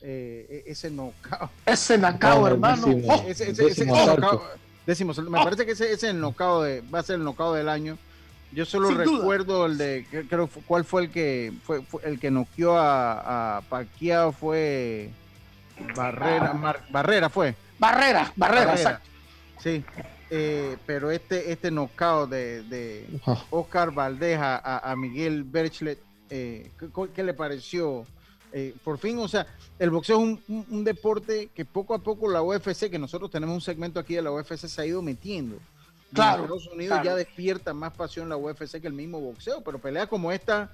Eh, e- ese knockout. Ese knockout, hermano. Oh, ese, ese- ese knockout Décimo, me Oh. parece que ese, ese es el knockout de, va a ser el knockout del año. Yo solo Sin duda. recuerdo el de, creo, cuál fue el que fue, fue el que noqueó a, a Pacquiao fue Barrera, Ah. Mar- Barrera fue. Barrera, Barrera, exacto. Sí, eh, pero este, este knockout de, de. Oscar Valdez a, Miguel Berchlet, eh, ¿qué, qué le pareció? Eh, por fin, o sea, el boxeo es un, un- un deporte que poco a poco la UFC, que nosotros tenemos un segmento aquí de la UFC, se ha ido metiendo. Claro, En Estados Unidos claro. ya despierta más pasión la UFC que el mismo boxeo, pero peleas como esta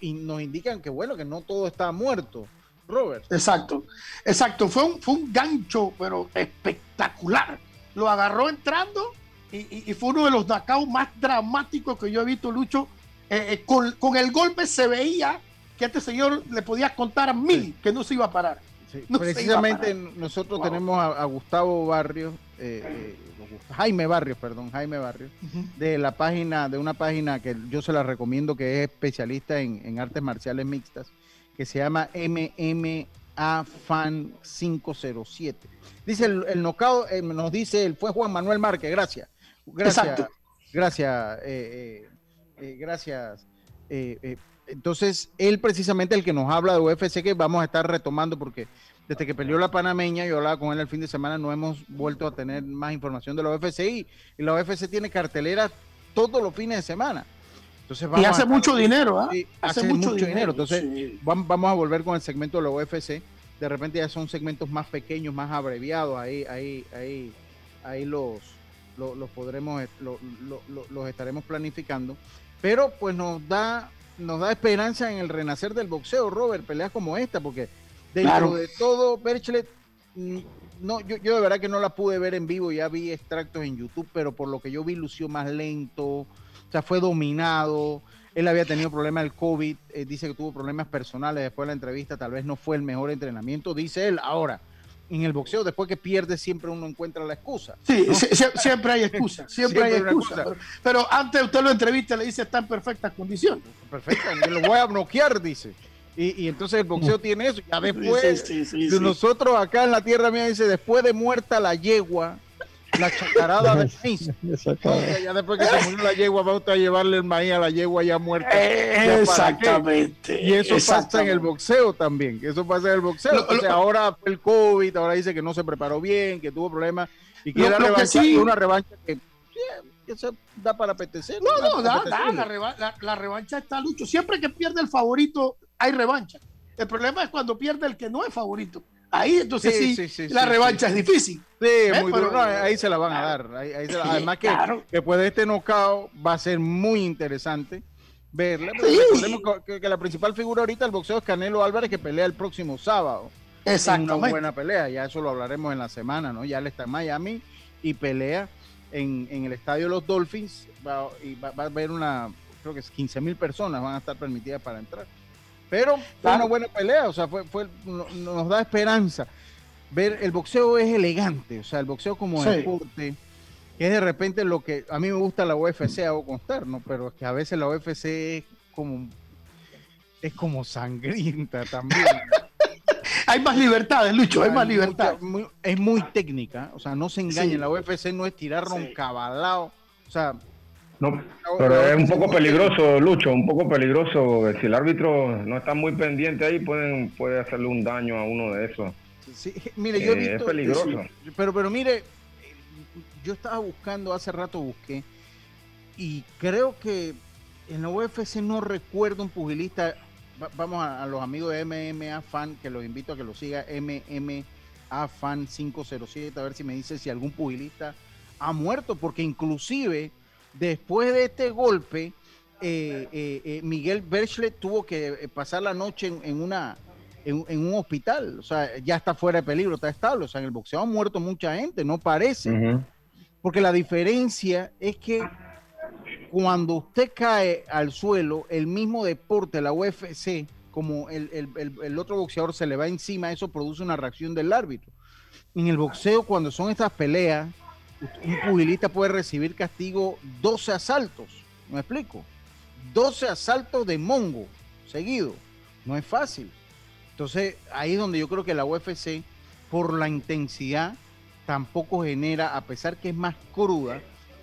y nos indican que, bueno, que no todo está muerto. Robert. Exacto, exacto. Fue un, fue un gancho, pero espectacular. Lo agarró entrando y, y- y fue uno de los knockouts más dramáticos que yo he visto, Lucho. Eh, eh, con, con el golpe se veía que a este señor le podía contar mil que no se iba a parar. No a Precisamente parar. nosotros Wow. tenemos a, a Gustavo Barrios, eh, Jaime Barrios, perdón, Jaime Barrios, de la página, de una página que yo se la recomiendo, que es especialista en, en artes marciales mixtas, que se llama MMA Fan 507. Dice el, el knockout, eh, nos dice, el fue Juan Manuel Márquez, gracias. Gracias, Exacto. gracias, eh, eh, eh, gracias. eh, eh, entonces, él precisamente el que nos habla de UFC, que vamos a estar retomando porque desde que peleó la panameña, yo hablaba con él el fin de semana, no hemos vuelto a tener más información de la UFC y, y la UFC tiene cartelera todos los fines de semana. Entonces Y hace a- mucho dinero, ¿ah? Sí, Hace hace, mucho mucho, dinero, dinero. Entonces, sí. vamos a volver con el segmento de la UFC. De repente ya son segmentos más pequeños, más abreviados. Ahí, ahí, ahí, ahí los, los, los podremos, lo- lo- lo- los estaremos planificando. Pero pues nos da, nos da esperanza en el renacer del boxeo, Robert, peleas como esta, porque dentro Claro. de todo, Berchlet, mm, no, yo, yo de verdad que no la pude ver en vivo, ya vi extractos en YouTube, pero por lo que yo vi lució más lento, o sea, fue dominado. Él había tenido problemas del COVID, eh, dice que tuvo problemas personales después de la entrevista, tal vez no fue el mejor entrenamiento, dice él. Ahora, en el boxeo, después que pierde, siempre uno encuentra la excusa. Sí, siempre hay excusa, <laughs> siempre, hay excusa. Pero, pero antes usted lo entrevista le dice está en perfectas condiciones. Perfecto, yo lo voy a bloquear, dice. Y, y entonces el boxeo <laughs> tiene eso. Ya después, Sí, sí, sí, de sí. nosotros acá en la tierra mía, dice, después de muerta la yegua, la chacarada de <laughs> maíz. Oiga, ya después que se murió la yegua, va usted a llevarle el maíz a la yegua ya muerta. Eh, exactamente, Y eso pasa en el boxeo también. Eso pasa en el boxeo. Lo- Entonces, lo- ahora fue el COVID, ahora dice que no se preparó bien, que tuvo problemas y que revancha, sí- una revancha que, se da para apetecer. No, no, da, da, apetecible. la, reva- la- la revancha está lucho. Siempre que pierde el favorito, hay revancha. El problema es cuando pierde el que no es favorito. Ahí entonces sí, Sí, sí, sí, la revancha es difícil. Sí, ¿Eh? muy Pero- duro. No, ahí se la van a dar. Ahí- ahí se la- Sí, además que claro. después de este knockout va a ser muy interesante verla. recordemos que, que la principal figura ahorita del boxeo es Canelo Álvarez que pelea el próximo sábado. En Exactamente. Una buena pelea. Ya eso lo hablaremos en la semana, ¿no? Ya él está en Miami y pelea en, en el estadio los Dolphins. Va, y va, va a haber una, creo que es 15 mil personas van a estar permitidas para entrar. Pero fue Claro. una buena pelea, o sea, fue, fue, no- nos da esperanza. Ver, el boxeo es elegante, o sea, el boxeo como Sí. deporte, que es de repente lo que a mí me gusta la UFC, hago constar, ¿no? Pero es que a veces la UFC es como, es como sangrienta también. <laughs> Hay más libertades, Lucho, hay más libertad. es muy técnica, o sea, no se engañen, Sí. la UFC no es tirar cabalado, o sea, No, pero es un poco peligroso, Lucho, un poco peligroso. Si el árbitro no está muy pendiente ahí, pueden, puede hacerle un daño a uno de esos. Sí, mire, yo he Eh, es visto. peligroso. sí, pero, pero mire, yo estaba buscando, hace rato busqué, y creo que en la UFC no recuerdo un pugilista. va- vamos a, a los amigos de MMA Fan, que los invito a que lo siga, MMA Fan 507, a ver si me dice si algún pugilista ha muerto, porque inclusive después de este golpe, eh, eh, eh, Miguel Berchlet tuvo que pasar la noche en, en una en, en un hospital, o sea, ya está fuera de peligro, está estable, o sea, en el boxeo ha muerto mucha gente, no parece, porque la diferencia es que cuando usted cae al suelo, el mismo deporte, la UFC, como el, el- el- el otro boxeador se le va encima, eso produce una reacción del árbitro. En el boxeo, cuando son estas peleas, un pugilista puede recibir castigo 12 asaltos, ¿me explico? 12 asaltos de mongo seguido, no es fácil. Entonces, ahí es donde yo creo que la UFC, por la intensidad, tampoco genera, a pesar que es más cruda,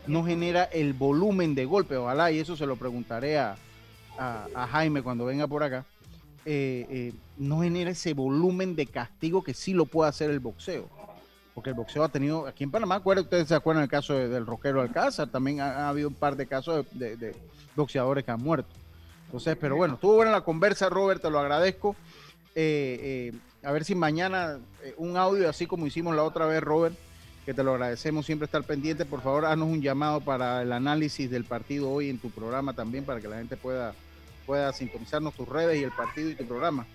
no genera el volumen de golpe. Ojalá, y eso se lo preguntaré a, Jaime cuando venga por acá, eh, eh, no genera ese volumen de castigo que sí lo puede hacer el boxeo. Porque el boxeo ha tenido, aquí en Panamá, ustedes se acuerdan del caso de- del rockero Alcázar, también ha, ha habido un par de casos de boxeadores que han muerto. Entonces, pero bueno, estuvo buena la conversa, Robert, te lo agradezco. Eh, eh, a ver si mañana eh, un audio así como hicimos la otra vez, Robert, que te lo agradecemos siempre estar pendiente. Por favor, haznos un llamado para el análisis del partido hoy en tu programa también, para que la gente pueda, pueda sintonizarnos tus redes y el partido y tu programa.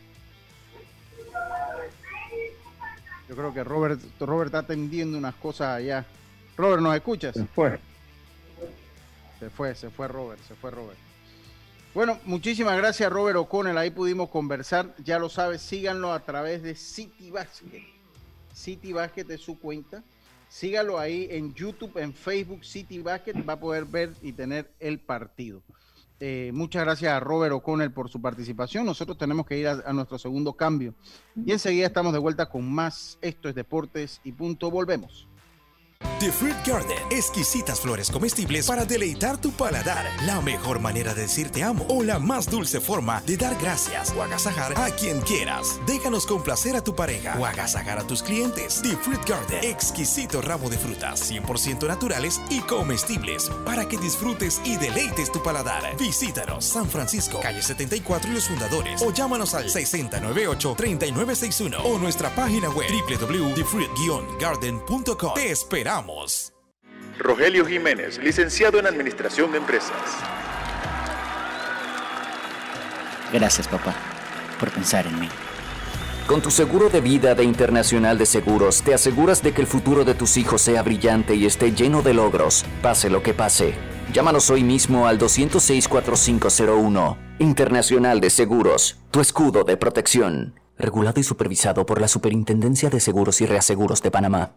Yo creo que Robert, Robert está atendiendo unas cosas allá. Robert, ¿nos escuchas? Se fue. Se fue, se fue Robert, se fue Robert. Bueno, muchísimas gracias Robert O'Connell, ahí pudimos conversar, ya lo sabes, síganlo a través de City Basket. City Basket es su cuenta. Sígalo ahí en YouTube, en Facebook, City Basket, va a poder ver y tener el partido. Eh, muchas gracias a Robert O'Connell por su participación. Nosotros tenemos que ir a, a nuestro segundo cambio. Y enseguida estamos de vuelta con más. Esto es Deportes y punto. Volvemos. The Fruit Garden, exquisitas flores comestibles para deleitar tu paladar. La mejor manera de decir te amo o la más dulce forma de dar gracias o agasajar a quien quieras. Déjanos complacer a tu pareja o agasajar a tus clientes. The Fruit Garden, exquisito ramo de frutas 100% naturales y comestibles para que disfrutes y deleites tu paladar. Visítanos San Francisco, calle 74 y los fundadores o llámanos al 6098-3961 o nuestra página web www.thefruit-garden.com. Te esperamos. Rogelio Jiménez, licenciado en Administración de Empresas. Gracias, papá, por pensar en mí. Con tu seguro de vida de Internacional de Seguros, te aseguras de que el futuro de tus hijos sea brillante y esté lleno de logros, pase lo que pase. Llámanos hoy mismo al 206-4501. Internacional de Seguros, tu escudo de protección. Regulado y supervisado por la Superintendencia de Seguros y Reaseguros de Panamá.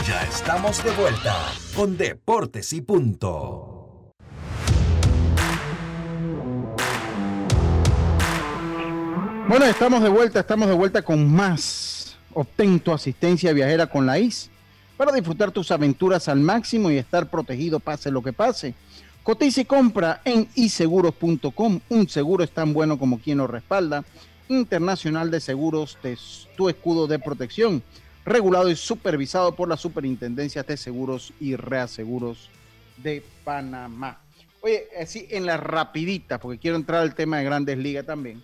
Ya estamos de vuelta con Deportes y Punto. Bueno, estamos de vuelta, estamos de vuelta con más. Obtén tu asistencia viajera con la IS para disfrutar tus aventuras al máximo y estar protegido pase lo que pase. Cotiza y compra en iseguros.com. Un seguro es tan bueno como quien lo respalda. Internacional de Seguros, de tu escudo de protección. Regulado y supervisado por la Superintendencia de Seguros y Reaseguros de Panamá. Oye, así en la rapidita, porque quiero entrar al tema de grandes ligas también.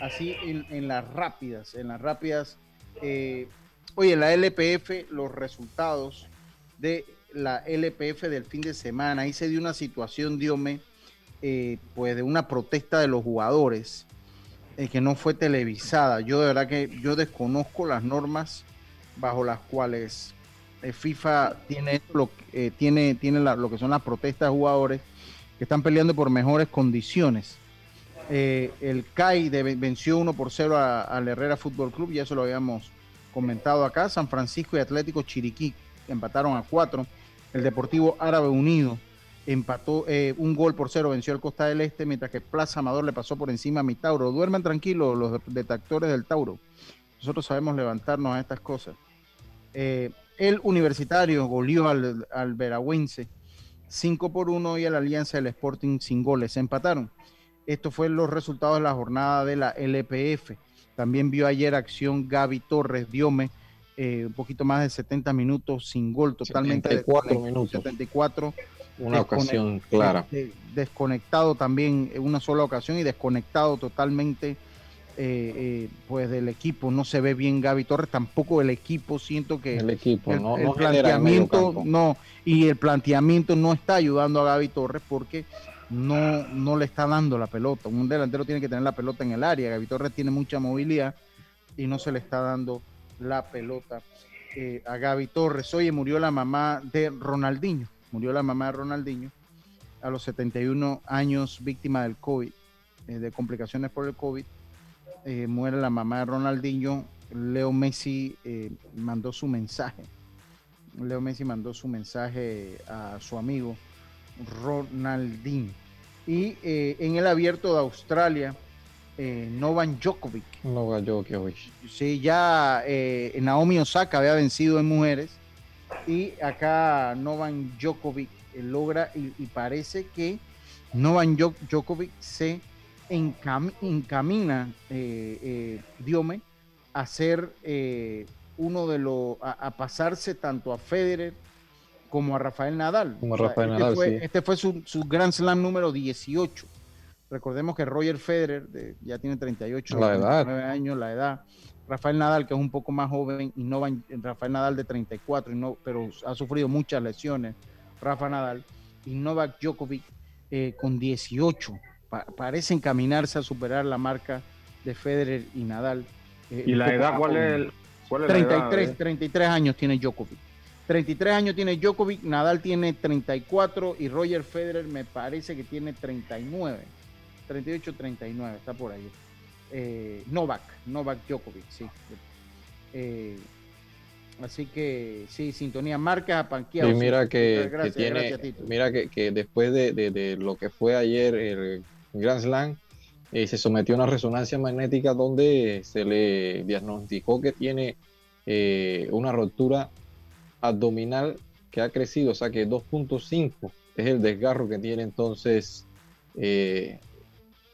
Así en, en las rápidas, en las rápidas. eh, oye, la LPF, los resultados de la LPF del fin de semana. Ahí se dio una situación, Diome, eh, pues de una protesta de los jugadores eh, que no fue televisada. Yo de verdad que yo desconozco las normas bajo las cuales eh, FIFA tiene, lo, eh, tiene, lo que son las protestas de jugadores que están peleando por mejores condiciones. Eh, el CAI venció 1 por 0 a- al Herrera Fútbol Club, ya eso lo habíamos comentado acá. San Francisco y Atlético Chiriquí empataron a 4. El Deportivo Árabe Unido empató un gol por cero, venció al Costa del Este, mientras que Plaza Amador le pasó por encima a mi Tauro. Duerman tranquilos los detractores del Tauro. Nosotros sabemos levantarnos a estas cosas. Eh, el Universitario goleó al, al Veragüense 5 por 1 y a la Alianza del Sporting sin goles. Se empataron. Estos fueron los resultados de la jornada de la LPF. También vio ayer acción Gaby Torres, Diome, eh, un poquito más de 70 minutos sin gol, totalmente 74 desconect- minutos. 74. Una ocasión clara. eh, desconectado también en una sola ocasión y desconectado totalmente eh, eh, pues del equipo. No se ve bien Gaby Torres, tampoco el equipo. Siento que El equipo, el, no- el planteamiento no y el planteamiento no está ayudando a Gaby Torres porque no, no le está dando la pelota. Un delantero tiene que tener la pelota en el área. Gaby Torres tiene mucha movilidad y no se le está dando la pelota. eh, a Gaby Torres. Oye, murió la mamá de Ronaldinho. Murió la mamá de Ronaldinho a los 71 años, víctima del COVID, eh, de complicaciones por el COVID. Eh, muere la mamá de Ronaldinho. Leo Messi eh, mandó su mensaje. Leo Messi mandó su mensaje a su amigo Ronaldinho. Y eh, en el abierto de Australia, eh, Novan Djokovic. Novak Djokovic. Sí, ya eh, Naomi Osaka había vencido en mujeres y acá Novan Djokovic logra y, y parece que Novan Djo- Djokovic se encam- encamina, eh, eh, Diome, a ser eh, uno de los, a, a pasarse tanto a Federer como a Rafael Nadal. Como a Rafael este Nadal, fue, sí. Este fue su, su Grand Slam número 18. Recordemos que Roger Federer de- ya tiene 38 La edad. 39 años, la edad. Rafael Nadal, que es un poco más joven, y no van- Rafael Nadal de 34, y no, pero ha sufrido muchas lesiones. Rafa Nadal y Novak Djokovic eh, con 18. Pa- parece encaminarse a superar la marca de Federer y Nadal. eh, ¿Y la edad cuál es? el- cuál es la edad, 33, eh? 33 años tiene Djokovic. 33 años tiene Djokovic, Nadal tiene 34 y Roger Federer me parece que tiene 39. 38, 39, está por ahí. Eh, Novak, Novak Djokovic, sí. Eh, así que sí, sintonía marca Panqueado. Y mira que, que Gracias, tiene, gracias, Tito. mira que, que después de, de- de lo que fue ayer el Grand Slam, eh, se sometió a una resonancia magnética donde se le diagnosticó que tiene eh, una rotura abdominal que ha crecido, o sea que 2.5 es el desgarro que tiene entonces eh,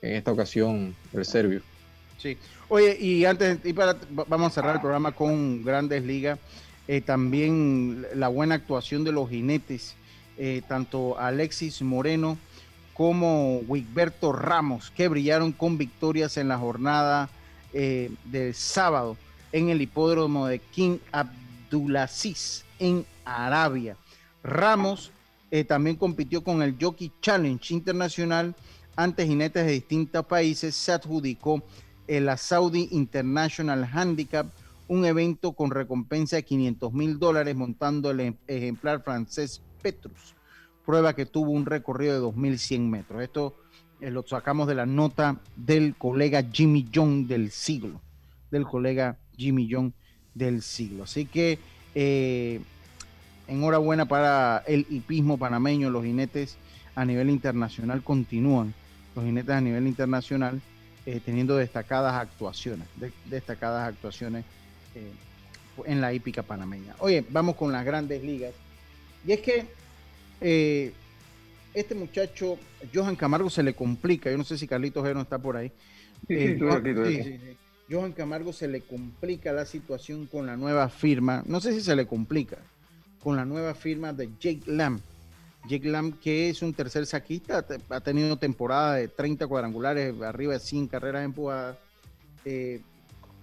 en esta ocasión el serbio. Sí. Oye, y antes, y para, va- vamos a cerrar el programa con Grandes Ligas. También la buena actuación de los jinetes, tanto Alexis Moreno como Wigberto Ramos, que brillaron con victorias en la jornada eh, del sábado en el hipódromo de King Abdulaziz en Arabia. Ramos eh, también compitió con el Jockey Challenge Internacional ante jinetes de distintos países. Se adjudicó el la Saudi International Handicap, un evento con recompensa de 500 mil dólares montando el em- ejemplar francés Petrus, prueba que tuvo un recorrido de 2.100 metros. Esto eh, lo sacamos de la nota del colega Jimmy John del siglo, del colega Jimmy John del siglo. Así que eh, enhorabuena para el hipismo panameño, los jinetes a nivel internacional continúan, los jinetes a nivel internacional eh, teniendo destacadas actuaciones, de- destacadas actuaciones en la hípica panameña. Oye, vamos con las grandes ligas. Y es que eh, este muchacho, Johan Camargo, se le complica. Yo no sé si Carlitos Gero está por ahí. Sí, Eh, Johan- aquí, estoy sí, aquí. sí, sí. Johan Camargo se le complica la situación con la nueva firma. No sé si se le complica con la nueva firma de Jake Lamb. Jake Lamb, que es un tercer saquista, ha tenido temporada de 30 cuadrangulares, arriba de 100 carreras empujadas. Eh,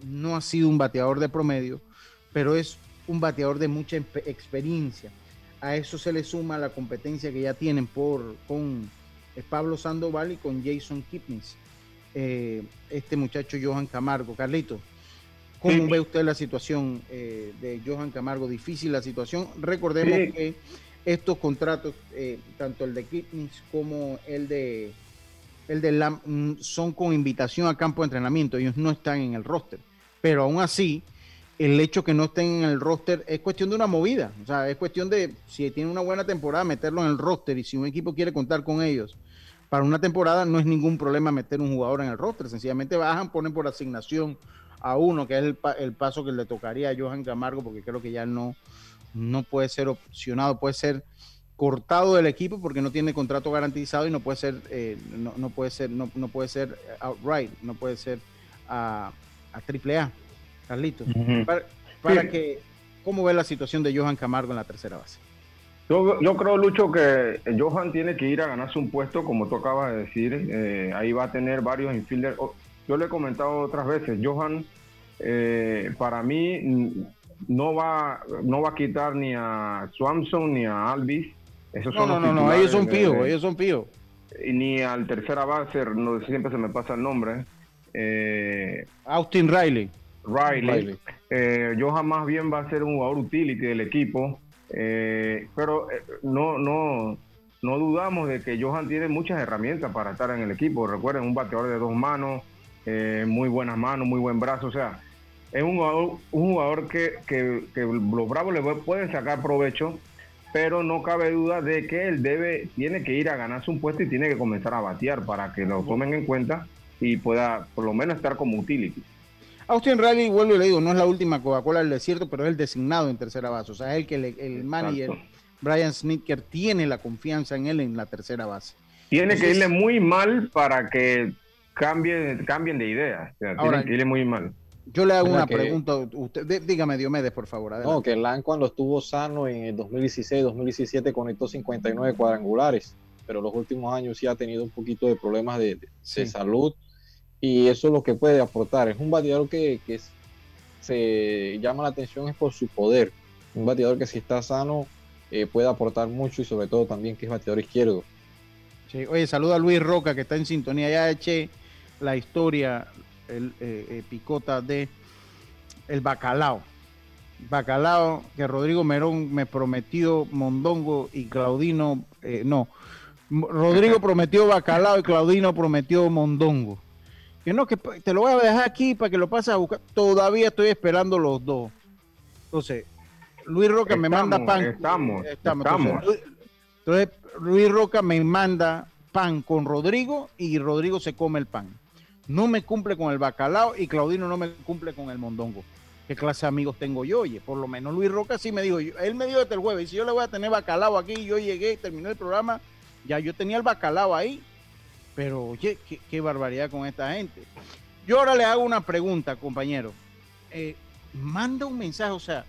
no ha sido un bateador de promedio, pero es un bateador de mucha experiencia. A eso se le suma la competencia que ya tienen por, con eh, Pablo Sandoval y con Jason Kipnis. Eh, este muchacho Johan Camargo. Carlito, ¿cómo Sí. ve usted la situación eh, de Johan Camargo? Difícil la situación. Recordemos Sí. que estos contratos, eh, tanto el de Kipnis como el de el de Lam, mm, son con invitación a campo de entrenamiento. Ellos no están en el roster. Pero aún así, el hecho que no estén en el roster es cuestión de una movida. O sea, es cuestión de, si tienen una buena temporada, meterlo en el roster. Y si un equipo quiere contar con ellos para una temporada, no es ningún problema meter un jugador en el roster. Sencillamente bajan, ponen por asignación a uno, que es el, pa- el paso que le tocaría a Johan Camargo, porque creo que ya no, no puede ser opcionado, puede ser cortado del equipo porque no tiene contrato garantizado y no puede ser, eh, no, no puede ser, no, no puede ser outright, no puede ser a triple A. Carlitos, para, para Sí. que, ¿cómo ve la situación de Johan Camargo en la tercera base? Yo, yo creo, Lucho, que Johan tiene que ir a ganarse un puesto, como tú acabas de decir. eh, ahí va a tener varios infielders. Yo le he comentado otras veces, Johan, eh, para mí, mm, no va, no va a quitar ni a Swanson ni a Alvis. Esos No, son no, no, ellos son de- ellos son y ni al tercera base, no, siempre se me pasa el nombre. eh, Austin Riley. Riley. Riley. Eh, Johan más bien va a ser un jugador utility del equipo, eh, pero eh, no, no, no dudamos de que Johan tiene muchas herramientas para estar en el equipo. Recuerden, un bateador de dos manos, eh, muy buenas manos, muy buen brazo. O sea, es un jugador, un jugador que, que- que los Bravos le pueden sacar provecho, pero no cabe duda de que él debe, tiene que ir a ganarse un puesto y tiene que comenzar a batear para que lo tomen en cuenta y pueda por lo menos estar como utility. Austin Riley, vuelvo y le digo, no es la última Coca-Cola del desierto, pero es el designado en tercera base. O sea, es el que le- el manager, Brian Snitker, tiene la confianza en él en la tercera base. Tiene que Entonces, irle muy mal para que cambie, cambien de idea. O sea, Ahora, tiene que irle muy mal. Yo le hago ¿Verdad una que- pregunta. Usted, dí- dígame, Diomedes, por favor. adelante. No, que Lan cuando estuvo sano en el 2016-2017 conectó 59 cuadrangulares, pero los últimos años sí ha tenido un poquito de problemas de, de- de salud y eso es lo que puede aportar. Es un bateador que, que se llama la atención es por su poder. Un bateador que si está sano eh, puede aportar mucho y sobre todo también que es bateador izquierdo. Sí, Oye, saluda a Luis Roca, que está en sintonía. Ya eché la historia, el eh, eh, picota de el bacalao. Bacalao, que Rodrigo Merón me prometió Mondongo y Claudino, eh, no. Rodrigo <laughs> prometió bacalao y Claudino prometió Mondongo. Que no, que te lo voy a dejar aquí para que lo pases a buscar. Todavía estoy esperando los dos. Entonces, Luis Roca me manda pan. estamos, Estamos. estamos. Entonces, Lu- entonces, Luis Roca me manda pan con Rodrigo y Rodrigo se come el pan. No me cumple con el bacalao y Claudino no me cumple con el mondongo. ¿Qué clase de amigos tengo yo? Oye, por lo menos Luis Roca sí me dijo, él me dijo desde el jueves, si yo le voy a tener bacalao aquí, yo llegué, terminé el programa, ya yo tenía el bacalao ahí, pero oye, qué, barbaridad con esta gente. Yo ahora le hago una pregunta, compañero. Eh, manda un mensaje, o sea,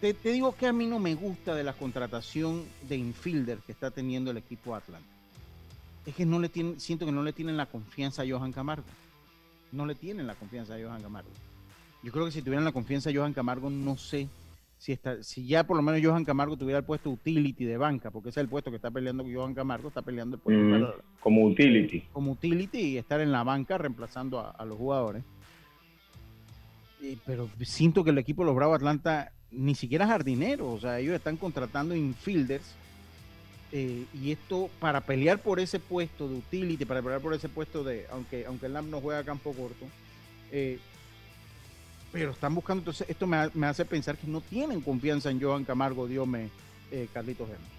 te, te digo que a mí no me gusta de la contratación de infielder que está teniendo el equipo Atlanta. Es que no le tienen, siento que no le tienen la confianza a Johan Camargo. No le tienen la confianza a Johan Camargo. Yo creo que si tuvieran la confianza a Johan Camargo, no sé si está, si ya por lo menos Johan Camargo tuviera el puesto utility de banca, porque ese es el puesto que está peleando Johan Camargo, está peleando el puesto Mm, para- como utility. como utility y estar en la banca reemplazando a, a los jugadores. Y- pero siento que el equipo de los Bravos Atlanta ni siquiera jardineros, o sea, ellos están contratando infielders eh, y esto para pelear por ese puesto de utility, para pelear por ese puesto de, aunque aunque el LAM no juega a campo corto, eh, pero están buscando, entonces esto me, me hace pensar que no tienen confianza en Johan Camargo, Diome, eh, Carlitos Hernández.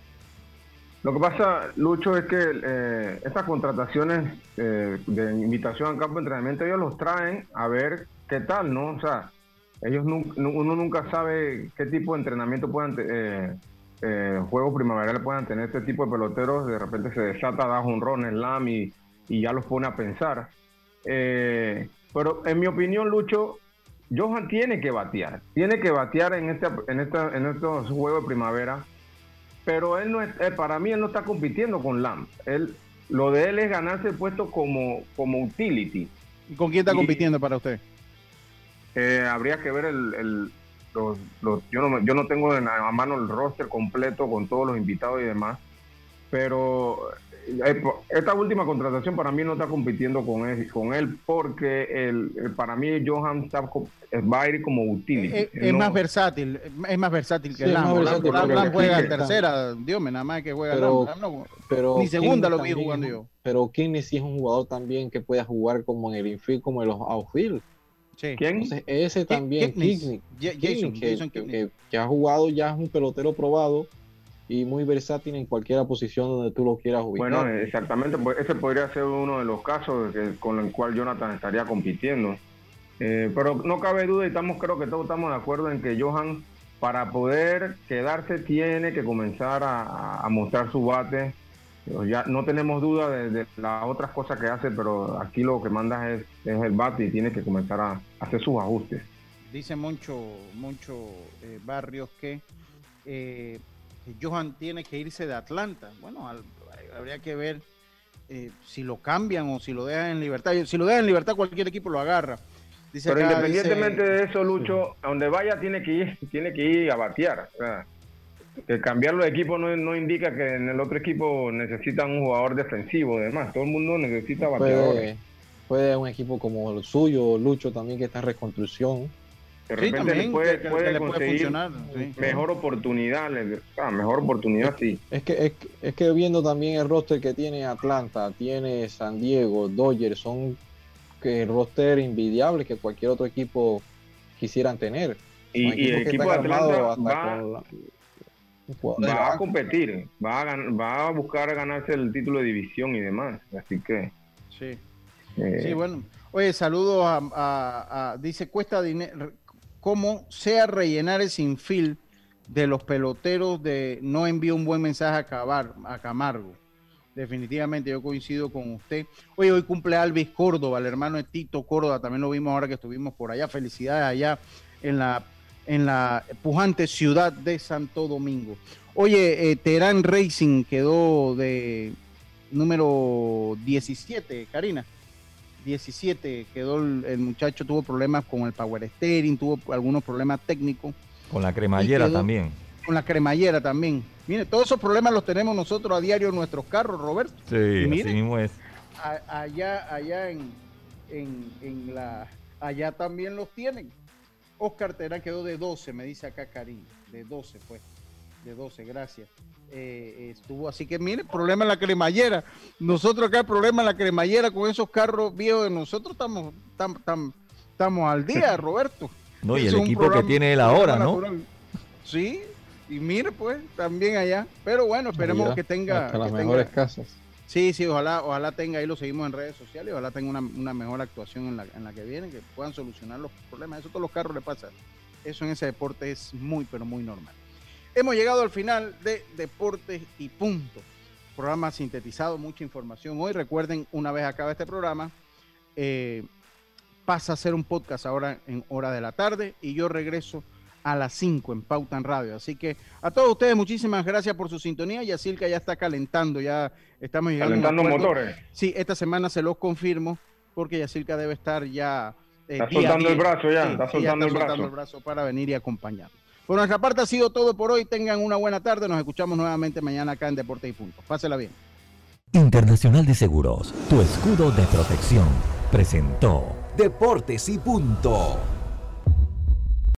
Lo que pasa, Lucho, es que eh, estas contrataciones eh, de invitación al campo de entrenamiento, ellos los traen a ver qué tal, ¿no? O sea, ellos nun- nu- uno nunca sabe qué tipo de entrenamiento puedan, te- eh, eh, juegos primaverales puedan tener este tipo de peloteros. De repente se desata, da un ron, slam y, y ya los pone a pensar. Pero en mi opinión, Lucho, Johan tiene que batear. Tiene que batear en, este, en, esta, en estos juegos de primavera pero él no es, eh, para mí él no está compitiendo con Lam. Él, lo de él es ganarse el puesto como, como utility. ¿Y con quién está Y- compitiendo para usted? Eh, habría que ver el, el- los, los- yo no yo no tengo en la- a mano el roster completo con todos los invitados y demás, pero esta última contratación para mí no está compitiendo con él, con él porque el, el- para mí Johan está eh, va a ir como utility. Es, Él es no- más versátil, es más versátil que Sí, Lam. juega en tercera, Dios me nada más que juega Pero- Lam. Lam no- Pero ni segunda lo vi Kennedy jugando también- yo. Pero Kennedy sí es un jugador también que puede jugar como en el infield, como en los outfield. Sí. ¿Quién? Entonces, ese también, que, que- que ha jugado, ya es un pelotero probado y muy versátil en cualquier posición donde tú lo quieras ubicar. Bueno, exactamente, pues ese podría ser uno de los casos que- con el cual Jonathan estaría compitiendo. Eh, pero no cabe duda y estamos, creo que todos estamos de acuerdo en que Johan, para poder quedarse, tiene que comenzar a, a mostrar su bate. Ya no tenemos duda de, de las otras cosas que hace, pero aquí lo que manda es, es el bate y tiene que comenzar a, hacer sus ajustes. Dice Moncho, Moncho eh, Barrios que, eh, que Johan tiene que irse de Atlanta. Bueno, al- habría que ver eh, si lo cambian o si lo dejan en libertad. Si lo dejan en libertad, cualquier equipo lo agarra. Dice Pero acá, independientemente dice- de eso, Lucho, a donde vaya tiene que ir, tiene que ir a batear. O sea, que cambiarlo de equipo no, no indica que en el otro equipo necesitan un jugador defensivo, además. Todo el mundo necesita bateadores. puede, puede un equipo como el suyo, Lucho también que está en reconstrucción, De Sí, repente también, le puede, que- que puede le puede funcionar, sí. mejor oportunidad, ah, mejor oportunidad sí. Es que, es, es que viendo también el roster que tiene Atlanta, tiene San Diego, Dodgers, son que roster envidiables que cualquier otro equipo quisieran tener. Y, el equipo de Atlanta va, la- va a competir, va a, va a buscar ganarse el título de división y demás. Así que Sí. eh, Sí, bueno. Oye, saludos a, a- a- dice, cuesta dinero, ¿cómo sea rellenar el sinfil de los peloteros de no envío un buen mensaje a, Cabar- a Camargo? Definitivamente yo coincido con usted. Oye, hoy cumple Alvis Córdoba, el hermano de Tito Córdoba, también lo vimos ahora que estuvimos por allá. Felicidades allá en la, en la pujante ciudad de Santo Domingo. Oye, eh, Terán Racing quedó de número 17, Karina. 17 quedó el, el muchacho, tuvo problemas con el power steering, tuvo algunos problemas técnicos Con la cremallera quedó- también. con la cremallera también. Mire, todos esos problemas los tenemos nosotros a diario en nuestros carros, Roberto. Sí, mire, así mismo es. a- allá, allá en, en, en la, allá también los tienen. Oscar Terán quedó de 12, me dice acá Karim, de 12 fue, de 12, gracias. Eh, estuvo así que mire, problema en la cremallera. Nosotros acá problema en la cremallera con esos carros viejos de nosotros estamos, tam- tam- estamos al día, <laughs> Roberto. No, y el equipo que tiene él ahora, ¿no? natural. Sí, y mire pues, también allá. Pero bueno, esperemos Allá, que tenga... hasta las que mejores tenga- casas. Sí, sí, ojalá, ojalá tenga ahí, lo seguimos en redes sociales, ojalá tenga una, una mejor actuación en la, en la que viene, que puedan solucionar los problemas. Eso a todos los carros le pasa. Eso en ese deporte es muy, pero muy normal. Hemos llegado al final de Deportes y Punto. Programa sintetizado, mucha información. Hoy recuerden, una vez acaba este programa, eh, pasa a ser un podcast ahora en hora de la tarde y yo regreso a las 5 en Pauta en Radio. Así que a todos ustedes muchísimas gracias por su sintonía. Yacilca ya está calentando, ya estamos llegando. Calentando motores. Sí, esta semana se los confirmo porque Yacilca debe estar ya... eh, Está día soltando el brazo ya, está soltando el brazo. brazo para venir y acompañar. Por nuestra parte ha sido todo por hoy. Tengan una buena tarde. Nos escuchamos nuevamente mañana acá en Deportes y Punto. Pásela bien. Internacional de Seguros, tu escudo de protección, presentó Deportes y punto.